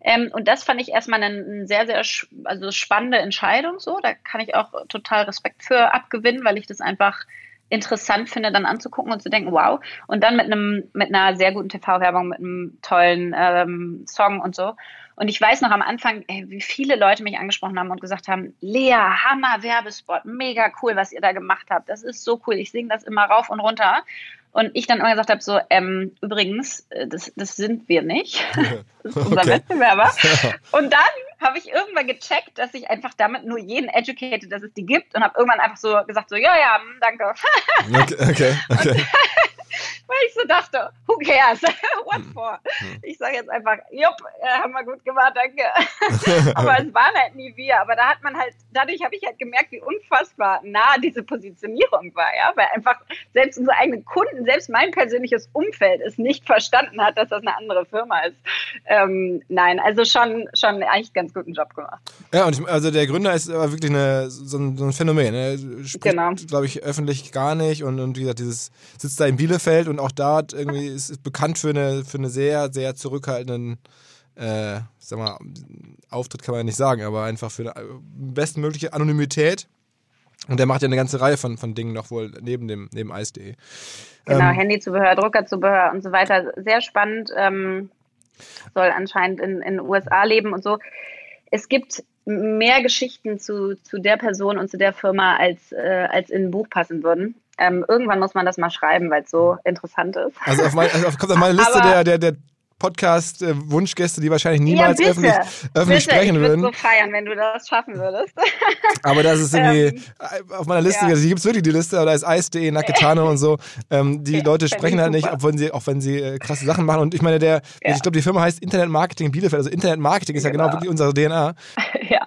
B: Ähm, und das fand ich erstmal eine, eine sehr, sehr also spannende Entscheidung. So, da kann ich auch total Respekt für abgewinnen, weil ich das einfach interessant finde, dann anzugucken und zu denken, wow. Und dann mit einem, mit einer sehr guten TV-Werbung, mit einem tollen ähm, Song und so. Und ich weiß noch am Anfang, ey, wie viele Leute mich angesprochen haben und gesagt haben, Lea, Hammer Werbespot, mega cool, was ihr da gemacht habt. Das ist so cool. Ich singe das immer rauf und runter. Und ich dann immer gesagt habe, so, ähm, übrigens, äh, das, das sind wir nicht. Das ist unser okay. Wettbewerber. Und dann habe ich irgendwann gecheckt, dass ich einfach damit nur jeden educated, dass es die gibt und habe irgendwann einfach so gesagt, so, ja, ja, hm, danke.
A: okay, okay. okay.
B: Weil ich so dachte, who cares? What hm. for? Hm. Ich sage jetzt einfach, jupp, äh, haben wir gut gemacht, danke. aber es waren halt nie wir. Aber da hat man halt, dadurch habe ich halt gemerkt, wie unfassbar nah diese Positionierung war, ja, weil einfach selbst unsere eigenen Kunden, selbst mein persönliches Umfeld es nicht verstanden hat, dass das eine andere Firma ist. Ähm, nein, also schon, schon eigentlich ganz guten Job gemacht.
A: Ja, und ich, also der Gründer ist aber wirklich eine, so, ein, so ein Phänomen. Er spricht, genau. glaube ich, öffentlich gar nicht und, und wie gesagt, dieses sitzt da in Bielefeld Bielefeld und auch da irgendwie ist, ist bekannt für eine, für eine sehr, sehr zurückhaltenden äh, sag mal, Auftritt kann man ja nicht sagen, aber einfach für eine bestmögliche Anonymität. Und der macht ja eine ganze Reihe von, von Dingen noch wohl neben dem neben Eis.de.
B: Genau, ähm, Handyzubehör, Druckerzubehör und so weiter. Sehr spannend. Ähm, soll anscheinend in den USA leben und so. Es gibt mehr Geschichten zu, zu der Person und zu der Firma, als, äh, als in ein Buch passen würden. Ähm, irgendwann muss man das mal schreiben, weil es so interessant ist.
A: Also, auf mein, also kommt auf meine Liste der, der, der Podcast-Wunschgäste, die wahrscheinlich niemals ja, öffentlich, öffentlich bitte. sprechen ich würden. Ich
B: würde so feiern, wenn du das schaffen würdest.
A: Aber das ist irgendwie ähm, auf meiner Liste, ja. die gibt es wirklich die Liste, da ist Eis.de, Naketano und so. Ähm, die ja, Leute sprechen halt nicht, auch wenn sie, auch wenn sie äh, krasse Sachen machen. Und ich meine, der, ja. ich glaube, die Firma heißt Internet Marketing Bielefeld. Also Internet Marketing ist genau. ja genau wirklich unsere DNA. ja.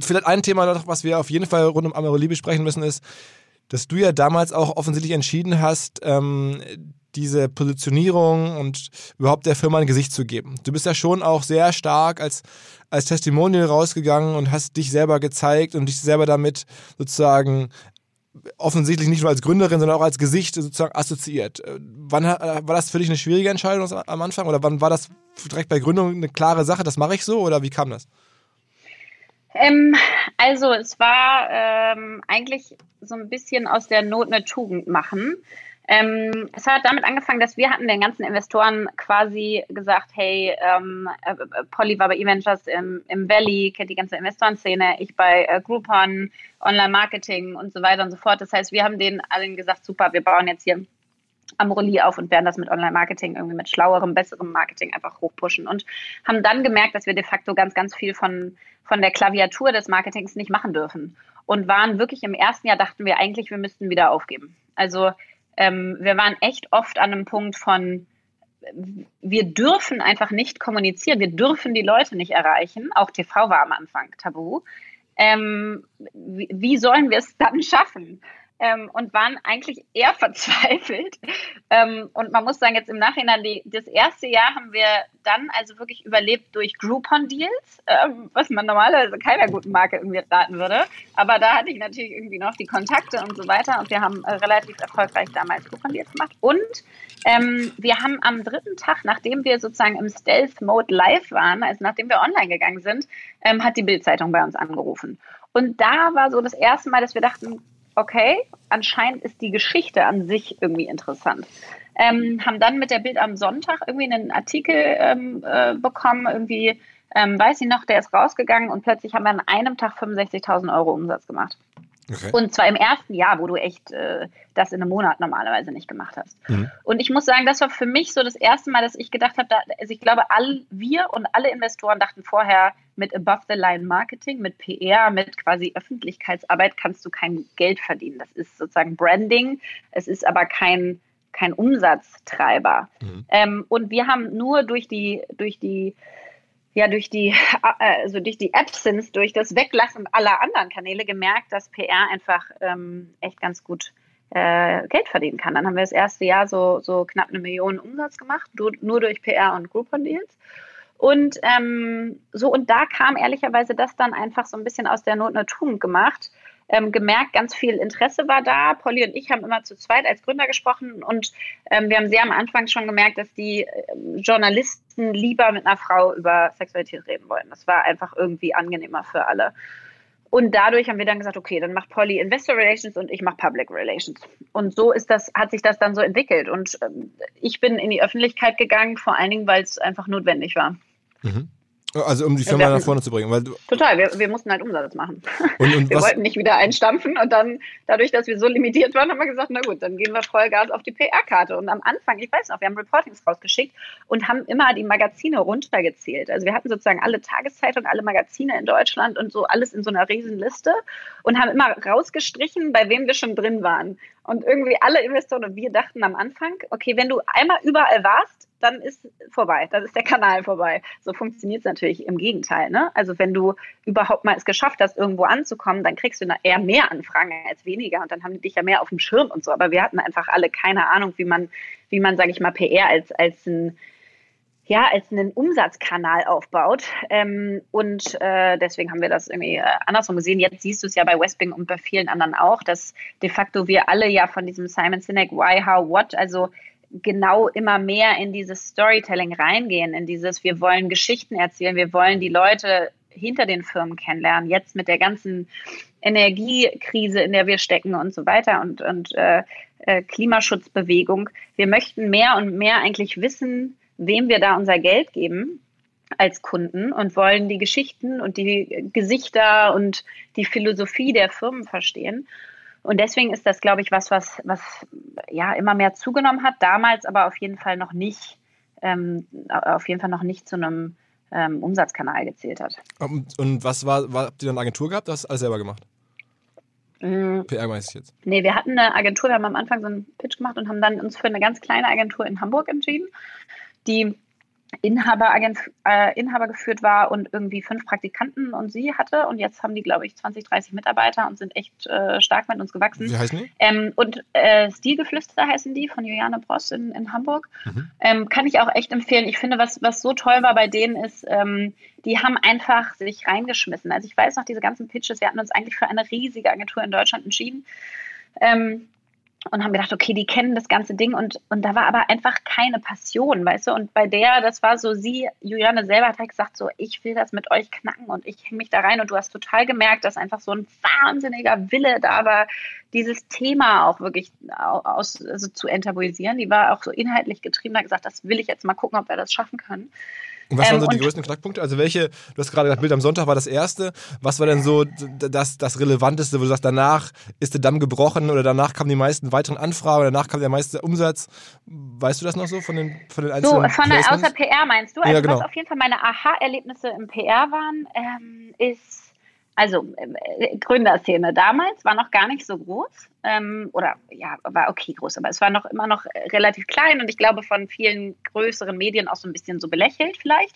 A: vielleicht ein Thema noch, was wir auf jeden Fall rund um Amaroli besprechen müssen, ist, dass du ja damals auch offensichtlich entschieden hast, ähm, diese Positionierung und überhaupt der Firma ein Gesicht zu geben. Du bist ja schon auch sehr stark als, als Testimonial rausgegangen und hast dich selber gezeigt und dich selber damit sozusagen offensichtlich nicht nur als Gründerin, sondern auch als Gesicht sozusagen assoziiert. Äh, wann äh, war das für dich eine schwierige Entscheidung am Anfang oder wann war das direkt bei Gründung eine klare Sache, das mache ich so oder wie kam das?
B: Ähm, also es war ähm, eigentlich so ein bisschen aus der Not eine Tugend machen. Ähm, es hat damit angefangen, dass wir hatten den ganzen Investoren quasi gesagt, hey, ähm, äh, Polly war bei Eventures im, im Valley, kennt die ganze Investorenszene, ich bei äh, Groupon, Online-Marketing und so weiter und so fort. Das heißt, wir haben denen allen gesagt, super, wir bauen jetzt hier Amorelli auf und werden das mit Online-Marketing irgendwie mit schlauerem, besserem Marketing einfach hochpushen und haben dann gemerkt, dass wir de facto ganz, ganz viel von, von der Klaviatur des Marketings nicht machen dürfen und waren wirklich im ersten Jahr dachten wir eigentlich, wir müssten wieder aufgeben. Also ähm, wir waren echt oft an einem Punkt von, wir dürfen einfach nicht kommunizieren, wir dürfen die Leute nicht erreichen. Auch TV war am Anfang tabu. Ähm, wie, wie sollen wir es dann schaffen? Ähm, und waren eigentlich eher verzweifelt. Ähm, und man muss sagen, jetzt im Nachhinein, die, das erste Jahr haben wir dann also wirklich überlebt durch Groupon-Deals, ähm, was man normalerweise keiner guten Marke irgendwie raten würde. Aber da hatte ich natürlich irgendwie noch die Kontakte und so weiter. Und wir haben äh, relativ erfolgreich damals Groupon-Deals gemacht. Und ähm, wir haben am dritten Tag, nachdem wir sozusagen im Stealth-Mode live waren, also nachdem wir online gegangen sind, ähm, hat die Bild-Zeitung bei uns angerufen. Und da war so das erste Mal, dass wir dachten, okay, anscheinend ist die Geschichte an sich irgendwie interessant. Ähm, haben dann mit der Bild am Sonntag irgendwie einen Artikel ähm, äh, bekommen, irgendwie, ähm, weiß ich noch, der ist rausgegangen und plötzlich haben wir an einem Tag 65.000 Euro Umsatz gemacht. Okay. Und zwar im ersten Jahr, wo du echt äh, das in einem Monat normalerweise nicht gemacht hast. Mhm. Und ich muss sagen, das war für mich so das erste Mal, dass ich gedacht habe, also ich glaube, all wir und alle Investoren dachten vorher, mit Above-the-Line-Marketing, mit PR, mit quasi Öffentlichkeitsarbeit kannst du kein Geld verdienen. Das ist sozusagen Branding, es ist aber kein, kein Umsatztreiber. Mhm. Ähm, und wir haben nur durch die, durch die ja durch die, äh, also durch die Absence, durch das Weglassen aller anderen Kanäle gemerkt, dass PR einfach ähm, echt ganz gut äh, Geld verdienen kann. Dann haben wir das erste Jahr so, so knapp eine Million Umsatz gemacht, nur, nur durch PR und Groupon Deals. Und ähm, so, und da kam ehrlicherweise das dann einfach so ein bisschen aus der Not eine Tugend gemacht ähm, gemerkt, ganz viel Interesse war da. Polly und ich haben immer zu zweit als Gründer gesprochen und ähm, wir haben sehr am Anfang schon gemerkt, dass die äh, Journalisten lieber mit einer Frau über Sexualität reden wollen. Das war einfach irgendwie angenehmer für alle. Und dadurch haben wir dann gesagt, okay, dann macht Polly Investor Relations und ich mache Public Relations. Und so ist das, hat sich das dann so entwickelt. Und ähm, ich bin in die Öffentlichkeit gegangen, vor allen Dingen, weil es einfach notwendig war.
A: Mhm. Also um die Firma nach vorne zu bringen. Weil
B: total, wir, wir mussten halt Umsatz machen. Und, und wir was? wollten nicht wieder einstampfen und dann, dadurch, dass wir so limitiert waren, haben wir gesagt, na gut, dann gehen wir Vollgas auf die PR-Karte. Und am Anfang, ich weiß noch, wir haben Reportings rausgeschickt und haben immer die Magazine runtergezählt. Also wir hatten sozusagen alle Tageszeitungen, alle Magazine in Deutschland und so alles in so einer riesen Liste und haben immer rausgestrichen, bei wem wir schon drin waren. Und irgendwie alle Investoren und wir dachten am Anfang, okay, wenn du einmal überall warst, dann ist vorbei, dann ist der Kanal vorbei. So funktioniert es natürlich im Gegenteil. Ne? Also wenn du überhaupt mal es geschafft hast, irgendwo anzukommen, dann kriegst du eher mehr Anfragen als weniger und dann haben die dich ja mehr auf dem Schirm und so. Aber wir hatten einfach alle keine Ahnung, wie man, wie man, sage ich mal, PR als, als ein ja, als einen Umsatzkanal aufbaut. Ähm, und äh, deswegen haben wir das irgendwie äh, andersrum gesehen. Jetzt siehst du es ja bei Westwing und bei vielen anderen auch, dass de facto wir alle ja von diesem Simon Sinek Why, How, What, also genau immer mehr in dieses Storytelling reingehen, in dieses, wir wollen Geschichten erzählen, wir wollen die Leute hinter den Firmen kennenlernen, jetzt mit der ganzen Energiekrise, in der wir stecken und so weiter und, und äh, äh, Klimaschutzbewegung. Wir möchten mehr und mehr eigentlich wissen, wem wir da unser Geld geben als Kunden und wollen die Geschichten und die Gesichter und die Philosophie der Firmen verstehen. Und deswegen ist das, glaube ich, was, was, was ja immer mehr zugenommen hat, damals aber auf jeden Fall noch nicht, ähm, auf jeden Fall noch nicht zu einem ähm, Umsatzkanal gezählt hat.
A: Und, und was war, war, habt ihr dann eine Agentur gehabt? Das hast du alles selber gemacht?
B: Mhm.
A: PR weiß ich jetzt.
B: Nee, wir hatten eine Agentur, wir haben am Anfang so einen Pitch gemacht und haben dann uns für eine ganz kleine Agentur in Hamburg entschieden, die Inhaber, äh, Inhaber geführt war und irgendwie fünf Praktikanten und sie hatte. Und jetzt haben die, glaube ich, 20, 30 Mitarbeiter und sind echt äh, stark mit uns gewachsen.
A: Wie heißen die?
B: Ähm, und äh, Stilgeflüster heißen die von Juliane Bross in, in Hamburg. Mhm. Ähm, kann ich auch echt empfehlen. Ich finde, was, was so toll war bei denen ist, ähm, die haben einfach sich reingeschmissen. Also ich weiß noch, diese ganzen Pitches, wir hatten uns eigentlich für eine riesige Agentur in Deutschland entschieden. Ähm, und haben gedacht, okay, die kennen das ganze Ding und, und da war aber einfach keine Passion, weißt du? Und bei der, das war so, sie, Juliane selber hat halt gesagt, so, ich will das mit euch knacken und ich hänge mich da rein und du hast total gemerkt, dass einfach so ein wahnsinniger Wille da war, dieses Thema auch wirklich aus, also zu enttabuisieren. Die war auch so inhaltlich getrieben, hat gesagt, das will ich jetzt mal gucken, ob wir das schaffen können.
A: Und was waren so ähm, die größten Knackpunkte? Also welche, du hast gerade gesagt, Bild am Sonntag war das erste. Was war denn so das, das Relevanteste, wo du sagst, danach ist der Damm gebrochen oder danach kamen die meisten weiteren Anfragen oder danach kam der meiste Umsatz? Weißt du das noch so von den, von den einzelnen
B: So, von der, außer PR meinst du? Also ja, genau. was auf jeden Fall meine Aha-Erlebnisse im PR waren, ähm, ist also äh, Gründerszene damals war noch gar nicht so groß ähm, oder ja, war okay groß, aber es war noch immer noch relativ klein und ich glaube von vielen größeren Medien auch so ein bisschen so belächelt vielleicht.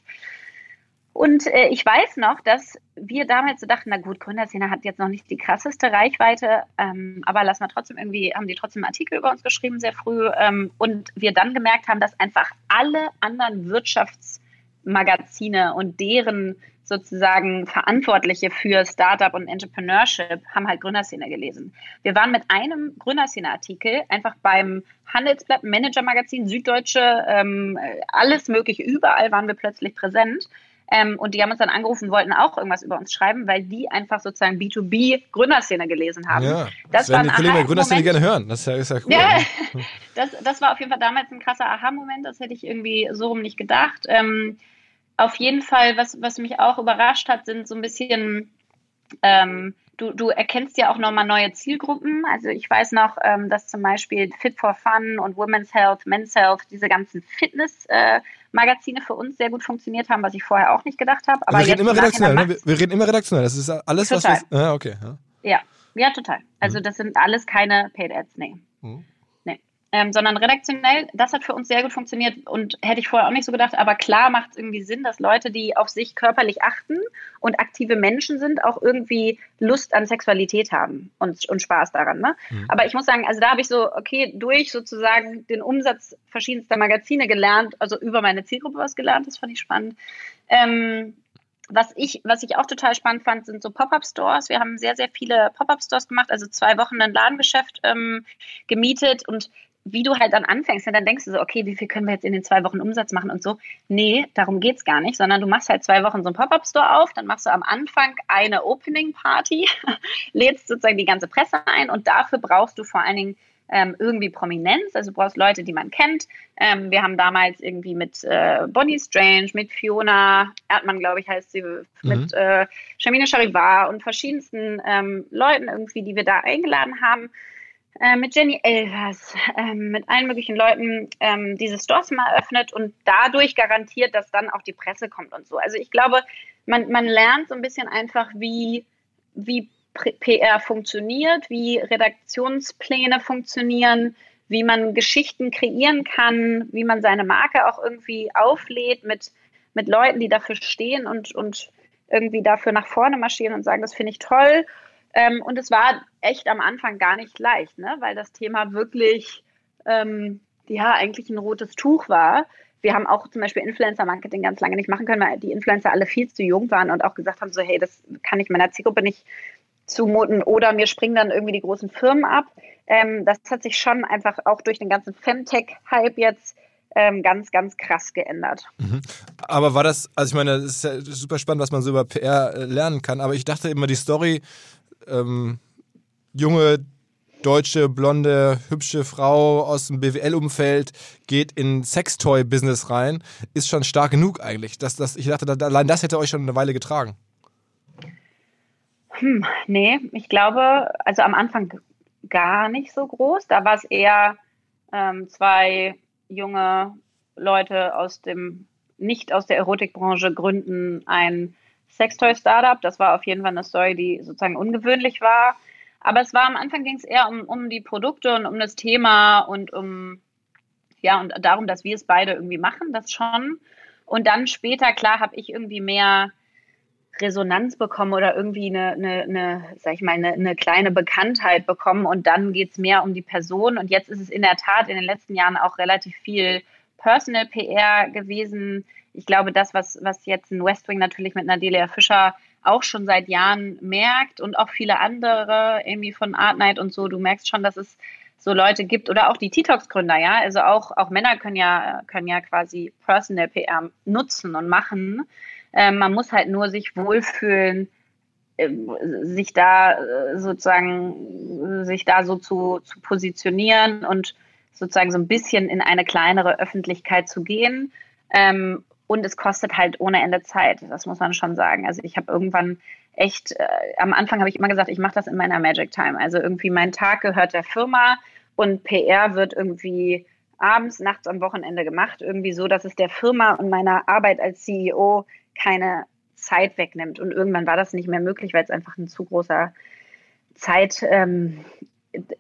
B: Und äh, ich weiß noch, dass wir damals so dachten, na gut, Gründerszene hat jetzt noch nicht die krasseste Reichweite, ähm, aber lassen wir trotzdem irgendwie, haben die trotzdem Artikel über uns geschrieben sehr früh ähm, und wir dann gemerkt haben, dass einfach alle anderen Wirtschaftsmagazine und deren sozusagen Verantwortliche für Startup und Entrepreneurship haben halt Gründerszene gelesen. Wir waren mit einem Gründerszene-Artikel einfach beim Handelsblatt, Manager-Magazin, Süddeutsche, ähm, alles mögliche, überall waren wir plötzlich präsent. Ähm, und die haben uns dann angerufen, wollten auch irgendwas über uns schreiben, weil die einfach sozusagen B2B Gründerszene gelesen haben.
A: Ja, das, das werden die Kollegen der Gründerszene gerne hören. Das ist ja, ist ja cool. Ja,
B: das, das war auf jeden Fall damals ein krasser Aha-Moment. Das hätte ich irgendwie so rum nicht gedacht. Ähm, auf jeden Fall, was, was mich auch überrascht hat, sind so ein bisschen, ähm, du, du erkennst ja auch nochmal neue Zielgruppen. Also ich weiß noch, ähm, dass zum Beispiel Fit for Fun und Women's Health, Men's Health, diese ganzen Fitness-Magazine äh, für uns sehr gut funktioniert haben, was ich vorher auch nicht gedacht habe.
A: Aber wir reden immer redaktionell, ne? wir, wir, reden immer redaktionell. Das ist alles, total. was wir. Ja, okay. Ja.
B: ja, ja, total. Also mhm. das sind alles keine Paid Ads, nee. Mhm ähm, sondern redaktionell. Das hat für uns sehr gut funktioniert und hätte ich vorher auch nicht so gedacht. Aber klar macht es irgendwie Sinn, dass Leute, die auf sich körperlich achten und aktive Menschen sind, auch irgendwie Lust an Sexualität haben und, und Spaß daran. Ne? Mhm. Aber ich muss sagen, also da habe ich so, okay, durch sozusagen den Umsatz verschiedenster Magazine gelernt, also über meine Zielgruppe was gelernt, das fand ich spannend. Ähm, was ich, was ich auch total spannend fand, sind so Pop-up-Stores. Wir haben sehr, sehr viele Pop-up-Stores gemacht, also zwei Wochen ein Ladengeschäft ähm, gemietet und wie du halt dann anfängst, dann denkst du so, okay, wie viel können wir jetzt in den zwei Wochen Umsatz machen und so. Nee, darum geht's gar nicht, sondern du machst halt zwei Wochen so einen Pop-Up-Store auf, dann machst du am Anfang eine Opening-Party, lädst sozusagen die ganze Presse ein und dafür brauchst du vor allen Dingen ähm, irgendwie Prominenz, also du brauchst Leute, die man kennt. Ähm, wir haben damals irgendwie mit äh, Bonnie Strange, mit Fiona Erdmann, glaube ich, heißt sie, mhm. mit äh, Shamina Charivar und verschiedensten ähm, Leuten irgendwie, die wir da eingeladen haben äh, mit Jenny Elvers, äh, mit allen möglichen Leuten ähm, diese Stores mal eröffnet und dadurch garantiert, dass dann auch die Presse kommt und so. Also ich glaube, man, man lernt so ein bisschen einfach, wie, wie PR funktioniert, wie Redaktionspläne funktionieren, wie man Geschichten kreieren kann, wie man seine Marke auch irgendwie auflädt mit, mit Leuten, die dafür stehen und, und irgendwie dafür nach vorne marschieren und sagen, das finde ich toll. Ähm, und es war echt am Anfang gar nicht leicht, ne? weil das Thema wirklich ähm, ja eigentlich ein rotes Tuch war. wir haben auch zum Beispiel Influencer-Marketing ganz lange nicht machen können, weil die Influencer alle viel zu jung waren und auch gesagt haben, so hey, das kann ich meiner Zielgruppe nicht zumuten oder mir springen dann irgendwie die großen Firmen ab. Ähm, das hat sich schon einfach auch durch den ganzen Femtech-Hype jetzt ähm, ganz, ganz krass geändert.
A: Mhm. Aber war das, also ich meine, das ist ja super spannend, was man so über PR äh, lernen kann, aber ich dachte immer, die Story, ähm, junge deutsche, blonde, hübsche Frau aus dem BWL-Umfeld geht in Sextoy-Business rein, ist schon stark genug eigentlich. Das, das, ich dachte, allein das hätte euch schon eine Weile getragen.
B: Hm, nee, ich glaube, also am Anfang gar nicht so groß. Da war es eher ähm, zwei junge Leute aus dem, nicht aus der Erotikbranche gründen ein Sextoy-Startup. Das war auf jeden Fall eine Story, die sozusagen ungewöhnlich war. Aber es war am Anfang ging es eher um, um die Produkte und um das Thema und um, ja, und darum, dass wir es beide irgendwie machen, das schon. Und dann später, klar, habe ich irgendwie mehr Resonanz bekommen oder irgendwie eine, eine, eine sag ich mal, eine, eine kleine Bekanntheit bekommen und dann geht es mehr um die Person. Und jetzt ist es in der Tat in den letzten Jahren auch relativ viel Personal PR gewesen. Ich glaube, das, was, was jetzt ein Westwing natürlich mit Nadelia Fischer auch schon seit Jahren merkt und auch viele andere, irgendwie von Art Night und so, du merkst schon, dass es so Leute gibt oder auch die TikToks-Gründer, ja. Also auch, auch Männer können ja, können ja quasi Personal PR nutzen und machen. Ähm, man muss halt nur sich wohlfühlen, äh, sich da äh, sozusagen, sich da so zu, zu positionieren und sozusagen so ein bisschen in eine kleinere Öffentlichkeit zu gehen. Ähm, und es kostet halt ohne Ende Zeit, das muss man schon sagen. Also ich habe irgendwann echt, äh, am Anfang habe ich immer gesagt, ich mache das in meiner Magic Time. Also irgendwie mein Tag gehört der Firma und PR wird irgendwie abends, nachts am Wochenende gemacht, irgendwie so, dass es der Firma und meiner Arbeit als CEO keine Zeit wegnimmt. Und irgendwann war das nicht mehr möglich, weil es einfach ein zu großer Zeit, ähm,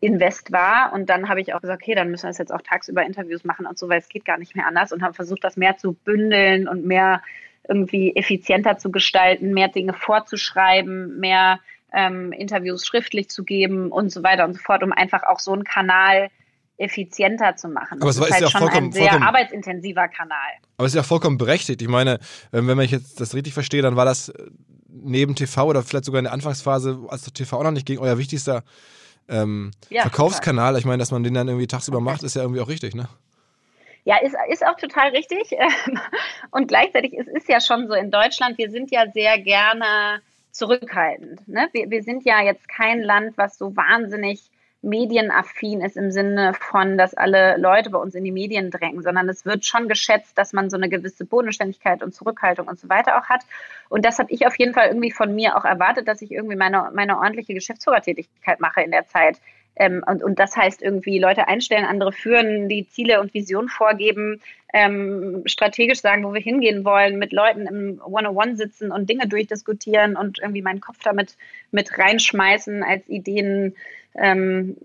B: Invest war. Und dann habe ich auch gesagt, okay, dann müssen wir jetzt auch tagsüber Interviews machen und so, weil es geht gar nicht mehr anders und habe versucht, das mehr zu bündeln und mehr irgendwie effizienter zu gestalten, mehr Dinge vorzuschreiben, mehr ähm, Interviews schriftlich zu geben und so weiter und so fort, um einfach auch so einen Kanal effizienter zu machen.
A: Aber
B: das
A: es ist halt ja schon ein
B: sehr arbeitsintensiver Kanal.
A: Aber es ist ja vollkommen berechtigt. Ich meine, ähm, wenn ich jetzt das richtig verstehe, dann war das äh, neben TV oder vielleicht sogar in der Anfangsphase, als TV auch noch nicht ging, euer wichtigster ähm, ja, Verkaufskanal. Ich meine, dass man den dann irgendwie tagsüber macht, ist ja irgendwie auch richtig, ne?
B: Ja, ist, ist auch total richtig. Und gleichzeitig es ist ja schon so in Deutschland, wir sind ja sehr gerne zurückhaltend. Ne? Wir, wir sind ja jetzt kein Land, was so wahnsinnig medienaffin ist im Sinne von, dass alle Leute bei uns in die Medien drängen, sondern es wird schon geschätzt, dass man so eine gewisse Bodenständigkeit und Zurückhaltung und so weiter auch hat. Und das habe ich auf jeden Fall irgendwie von mir auch erwartet, dass ich irgendwie meine, meine ordentliche Geschäftsführertätigkeit mache in der Zeit. Ähm, und, und das heißt irgendwie Leute einstellen, andere führen, die Ziele und Visionen vorgeben, ähm, strategisch sagen, wo wir hingehen wollen, mit Leuten im One-on-One sitzen und Dinge durchdiskutieren und irgendwie meinen Kopf damit mit reinschmeißen als Ideen ähm,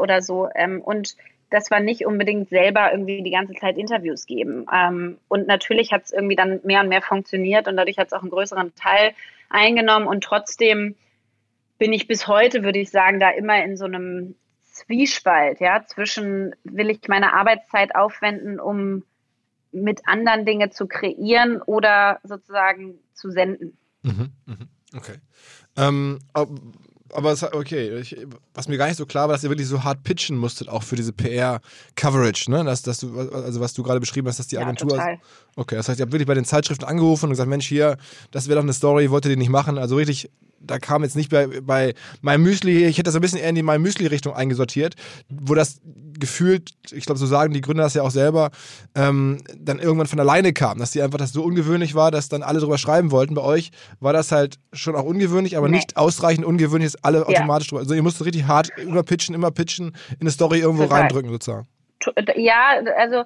B: oder so. Ähm, und das war nicht unbedingt selber irgendwie die ganze Zeit Interviews geben. Ähm, und natürlich hat es irgendwie dann mehr und mehr funktioniert und dadurch hat es auch einen größeren Teil eingenommen. Und trotzdem bin ich bis heute, würde ich sagen, da immer in so einem Zwiespalt, ja, zwischen will ich meine Arbeitszeit aufwenden, um mit anderen Dinge zu kreieren oder sozusagen zu senden.
A: Mhm, mh, okay. Ähm, aber es, okay, ich, was mir gar nicht so klar war, dass ihr wirklich so hart pitchen musstet, auch für diese PR-Coverage, ne? Dass, dass du, also was du gerade beschrieben hast, dass die Agentur. Ja. Okay, das heißt, ihr habt wirklich bei den Zeitschriften angerufen und gesagt, Mensch, hier, das wäre doch eine Story, wollt ihr die nicht machen? Also richtig da kam jetzt nicht bei, bei meinem Müsli, ich hätte das ein bisschen eher in die mein Müsli-Richtung eingesortiert, wo das gefühlt, ich glaube, so sagen die Gründer das ja auch selber, ähm, dann irgendwann von alleine kam, dass die einfach das so ungewöhnlich war, dass dann alle drüber schreiben wollten. Bei euch war das halt schon auch ungewöhnlich, aber nee. nicht ausreichend ungewöhnlich, dass alle ja. automatisch drüber. Also ihr musstet richtig hart immer pitchen, immer pitchen, in eine Story irgendwo Total. reindrücken sozusagen.
B: Ja, also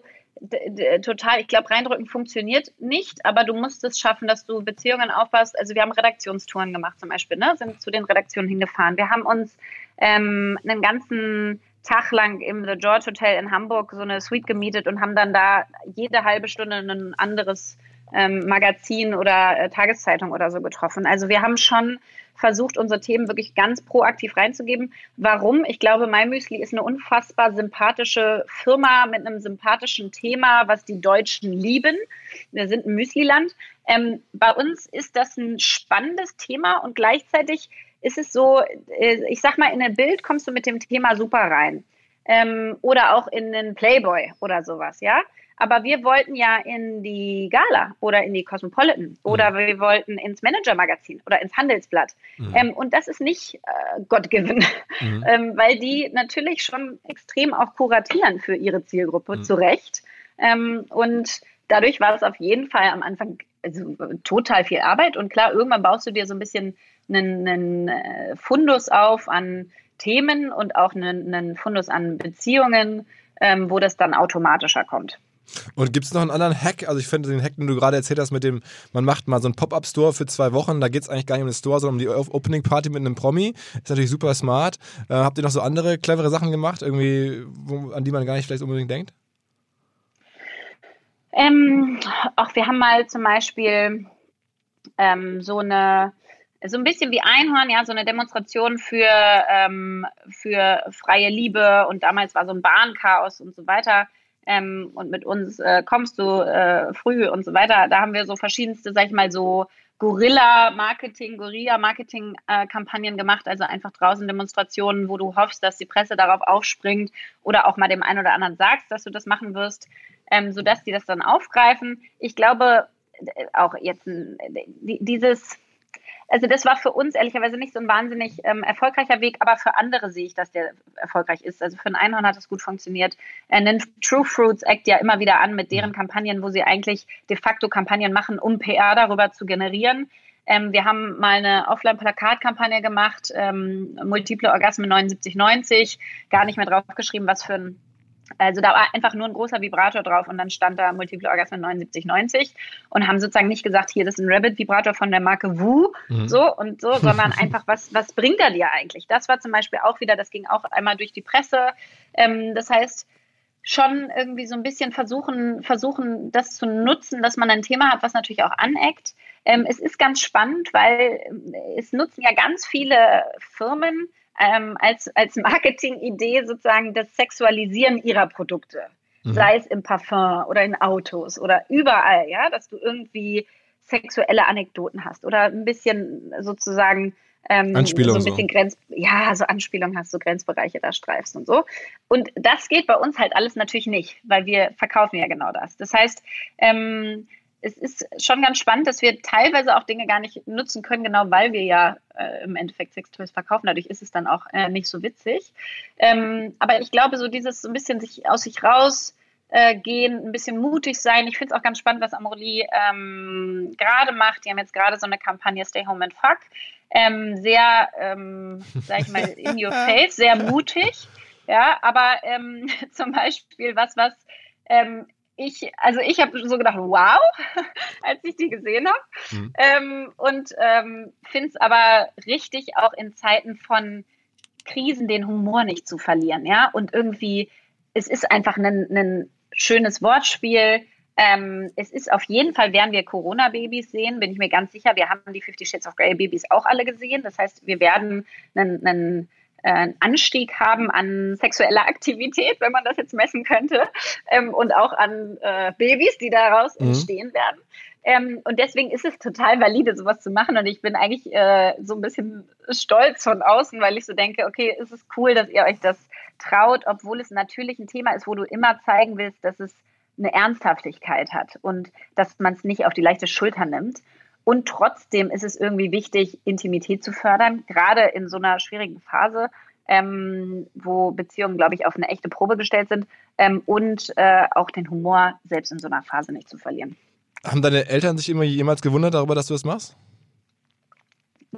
B: total, ich glaube, reindrücken funktioniert nicht, aber du musst es schaffen, dass du Beziehungen aufbaust. Also wir haben Redaktionstouren gemacht zum Beispiel, ne? sind zu den Redaktionen hingefahren. Wir haben uns ähm, einen ganzen Tag lang im The George Hotel in Hamburg so eine Suite gemietet und haben dann da jede halbe Stunde ein anderes ähm, Magazin oder äh, Tageszeitung oder so getroffen. Also wir haben schon versucht, unsere Themen wirklich ganz proaktiv reinzugeben. Warum? Ich glaube, MyMüsli ist eine unfassbar sympathische Firma mit einem sympathischen Thema, was die Deutschen lieben. Wir sind ein Müsliland. Ähm, bei uns ist das ein spannendes Thema und gleichzeitig ist es so, äh, ich sag mal, in ein Bild kommst du mit dem Thema super rein. Ähm, oder auch in einen Playboy oder sowas, ja. Aber wir wollten ja in die Gala oder in die Cosmopolitan oder mhm. wir wollten ins Manager-Magazin oder ins Handelsblatt. Mhm. Ähm, und das ist nicht äh, God-given, mhm. ähm, weil die natürlich schon extrem auch kuratieren für ihre Zielgruppe, mhm. zu Recht. Ähm, und dadurch war es auf jeden Fall am Anfang also, total viel Arbeit. Und klar, irgendwann baust du dir so ein bisschen einen, einen äh, Fundus auf an Themen und auch einen, einen Fundus an Beziehungen, ähm, wo das dann automatischer kommt.
A: Und gibt es noch einen anderen Hack? Also ich finde den Hack, den du gerade erzählt hast, mit dem, man macht mal so einen Pop-Up-Store für zwei Wochen, da geht es eigentlich gar nicht um den Store, sondern um die Opening-Party mit einem Promi. Ist natürlich super smart. Äh, habt ihr noch so andere clevere Sachen gemacht, irgendwie, wo, an die man gar nicht vielleicht unbedingt denkt?
B: Ähm, auch wir haben mal zum Beispiel ähm, so eine so ein bisschen wie Einhorn, ja, so eine Demonstration für, ähm, für freie Liebe und damals war so ein Bahnchaos und so weiter ähm, und mit uns äh, kommst du äh, früh und so weiter. Da haben wir so verschiedenste, sag ich mal, so Gorilla-Marketing, Gorilla-Marketing-Kampagnen äh, gemacht, also einfach draußen Demonstrationen, wo du hoffst, dass die Presse darauf aufspringt oder auch mal dem einen oder anderen sagst, dass du das machen wirst, ähm, sodass die das dann aufgreifen. Ich glaube, äh, auch jetzt dieses also das war für uns ehrlicherweise nicht so ein wahnsinnig ähm, erfolgreicher Weg, aber für andere sehe ich, dass der erfolgreich ist. Also für ein Einhorn hat es gut funktioniert. Er nennt True Fruits Act ja immer wieder an mit deren Kampagnen, wo sie eigentlich de facto Kampagnen machen, um PR darüber zu generieren. Ähm, wir haben mal eine Offline-Plakatkampagne gemacht, ähm, Multiple Orgasmen 7990, gar nicht mehr draufgeschrieben, was für ein also da war einfach nur ein großer Vibrator drauf und dann stand da Multiple Orgasmen 7990 und haben sozusagen nicht gesagt, hier, das ist ein Rabbit-Vibrator von der Marke Woo, mhm. so und so, sondern einfach, was, was bringt er dir eigentlich? Das war zum Beispiel auch wieder, das ging auch einmal durch die Presse. Ähm, das heißt, schon irgendwie so ein bisschen versuchen, versuchen, das zu nutzen, dass man ein Thema hat, was natürlich auch aneckt. Ähm, es ist ganz spannend, weil es nutzen ja ganz viele Firmen ähm, als, als Marketingidee sozusagen das Sexualisieren ihrer Produkte. Mhm. Sei es im Parfum oder in Autos oder überall, ja, dass du irgendwie sexuelle Anekdoten hast oder ein bisschen sozusagen ähm,
A: Anspielung
B: so ein bisschen so. Grenz, ja, so Anspielung hast, so Grenzbereiche da streifst und so. Und das geht bei uns halt alles natürlich nicht, weil wir verkaufen ja genau das. Das heißt, ähm, es ist schon ganz spannend, dass wir teilweise auch Dinge gar nicht nutzen können, genau weil wir ja äh, im Endeffekt Sextoys verkaufen. Dadurch ist es dann auch äh, nicht so witzig. Ähm, aber ich glaube, so dieses so ein bisschen sich aus sich raus äh, gehen, ein bisschen mutig sein. Ich finde es auch ganz spannend, was Amorelie ähm, gerade macht. Die haben jetzt gerade so eine Kampagne Stay Home and Fuck. Ähm, sehr, ähm, sag ich mal, in your face, sehr mutig. Ja, aber ähm, zum Beispiel was, was ähm, ich, also ich habe so gedacht, wow, als ich die gesehen habe. Mhm. Ähm, und ähm, finde es aber richtig, auch in Zeiten von Krisen den Humor nicht zu verlieren, ja. Und irgendwie, es ist einfach ein schönes Wortspiel. Ähm, es ist auf jeden Fall, werden wir Corona-Babys sehen, bin ich mir ganz sicher. Wir haben die Fifty Shades of Grey Babys auch alle gesehen. Das heißt, wir werden einen äh, Anstieg haben an sexueller Aktivität, wenn man das jetzt messen könnte, ähm, und auch an äh, Babys, die daraus mhm. entstehen werden. Ähm, und deswegen ist es total valide, sowas zu machen. Und ich bin eigentlich äh, so ein bisschen stolz von außen, weil ich so denke, okay, ist es cool, dass ihr euch das traut, obwohl es natürlich ein Thema ist, wo du immer zeigen willst, dass es eine Ernsthaftigkeit hat und dass man es nicht auf die leichte Schulter nimmt. Und trotzdem ist es irgendwie wichtig, Intimität zu fördern, gerade in so einer schwierigen Phase, ähm, wo Beziehungen, glaube ich, auf eine echte Probe gestellt sind ähm, und äh, auch den Humor selbst in so einer Phase nicht zu verlieren.
A: Haben deine Eltern sich immer jemals gewundert darüber, dass du das machst?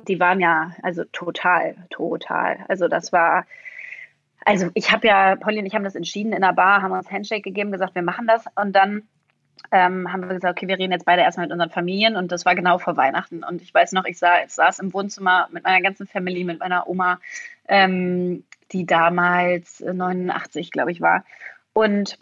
B: Die waren ja, also total, total. Also das war, also ich habe ja, Polly und ich haben das entschieden in der Bar, haben uns Handshake gegeben, gesagt, wir machen das und dann ähm, haben wir gesagt, okay, wir reden jetzt beide erstmal mit unseren Familien und das war genau vor Weihnachten. Und ich weiß noch, ich saß, saß im Wohnzimmer mit meiner ganzen Familie, mit meiner Oma, ähm, die damals 89, glaube ich, war. Und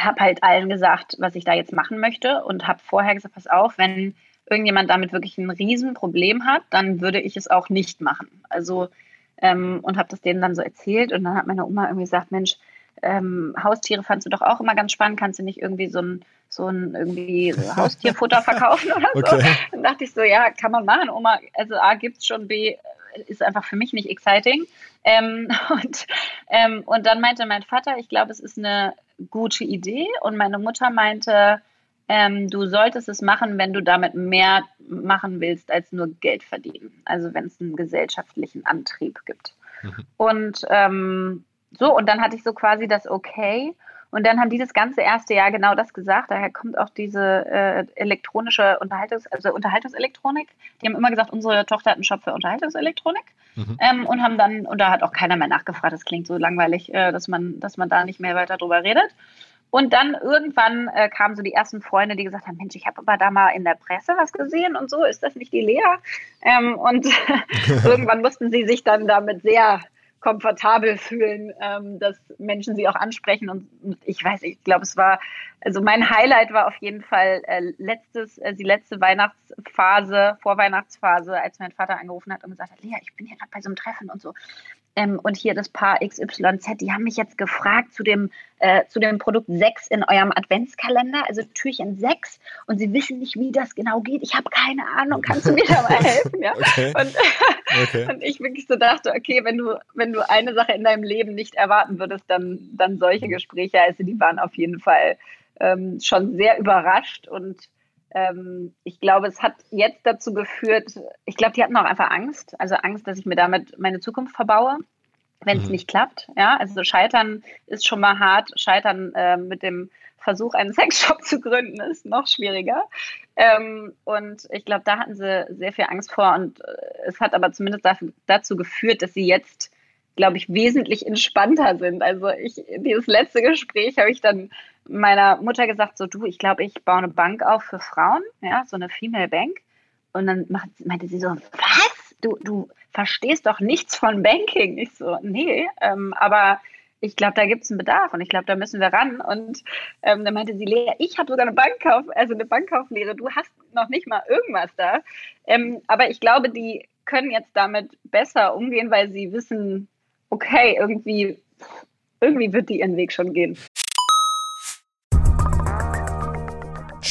B: habe halt allen gesagt, was ich da jetzt machen möchte und habe vorher gesagt, pass auf, wenn irgendjemand damit wirklich ein Riesenproblem hat, dann würde ich es auch nicht machen. Also ähm, und habe das denen dann so erzählt und dann hat meine Oma irgendwie gesagt, Mensch, ähm, Haustiere fandst du doch auch immer ganz spannend, kannst du nicht irgendwie so ein, so ein irgendwie so Haustierfutter verkaufen oder so? Okay. Dann dachte ich so, ja, kann man machen, Oma. Also A gibt es schon, B ist einfach für mich nicht exciting. Ähm, und, ähm, und dann meinte mein Vater, ich glaube, es ist eine gute Idee. Und meine Mutter meinte, ähm, du solltest es machen, wenn du damit mehr machen willst als nur Geld verdienen. Also wenn es einen gesellschaftlichen Antrieb gibt. Mhm. Und ähm, so, und dann hatte ich so quasi das Okay. Und dann haben die das ganze erste Jahr genau das gesagt. Daher kommt auch diese äh, elektronische Unterhaltungs-, also Unterhaltungselektronik. Die haben immer gesagt, unsere Tochter hat einen Shop für Unterhaltungselektronik. Mhm. Ähm, und haben dann, und da hat auch keiner mehr nachgefragt. Das klingt so langweilig, äh, dass man, dass man da nicht mehr weiter drüber redet. Und dann irgendwann äh, kamen so die ersten Freunde, die gesagt haben, Mensch, ich habe aber da mal in der Presse was gesehen und so, ist das nicht die Lea? Ähm, und irgendwann mussten sie sich dann damit sehr komfortabel fühlen, ähm, dass Menschen sie auch ansprechen. Und, ich weiß, ich glaube, es war, also mein Highlight war auf jeden Fall äh, letztes, äh, die letzte Weihnachtsphase, Vorweihnachtsphase, als mein Vater angerufen hat und gesagt hat, Lea, ich bin hier gerade bei so einem Treffen und so. Ähm, und hier das Paar XYZ, die haben mich jetzt gefragt zu dem, äh, zu dem Produkt 6 in eurem Adventskalender, also Türchen 6. Und sie wissen nicht, wie das genau geht. Ich habe keine Ahnung. Kannst du mir da mal helfen? Ja? Okay. Und, okay. und ich wirklich so dachte, okay, wenn du, wenn du eine Sache in deinem Leben nicht erwarten würdest, dann, dann solche Gespräche. Also die waren auf jeden Fall ähm, schon sehr überrascht und ähm, ich glaube, es hat jetzt dazu geführt, ich glaube, die hatten auch einfach Angst, also Angst, dass ich mir damit meine Zukunft verbaue, wenn es mhm. nicht klappt. Ja, also Scheitern ist schon mal hart. Scheitern äh, mit dem Versuch, einen Sexshop zu gründen, ist noch schwieriger. Ähm, und ich glaube, da hatten sie sehr viel Angst vor. Und äh, es hat aber zumindest dafür, dazu geführt, dass sie jetzt glaube ich, wesentlich entspannter sind. Also ich, dieses letzte Gespräch habe ich dann meiner Mutter gesagt, so du, ich glaube, ich baue eine Bank auf für Frauen, ja, so eine Female Bank. Und dann meinte sie so, was? Du, du verstehst doch nichts von Banking. Ich so, nee, ähm, aber ich glaube, da gibt es einen Bedarf und ich glaube, da müssen wir ran. Und ähm, dann meinte sie, Lea, ich habe sogar eine Bankkauf, also eine Bankkauflehre, du hast noch nicht mal irgendwas da. Ähm, aber ich glaube, die können jetzt damit besser umgehen, weil sie wissen, okay, irgendwie, irgendwie wird die ihren Weg schon gehen.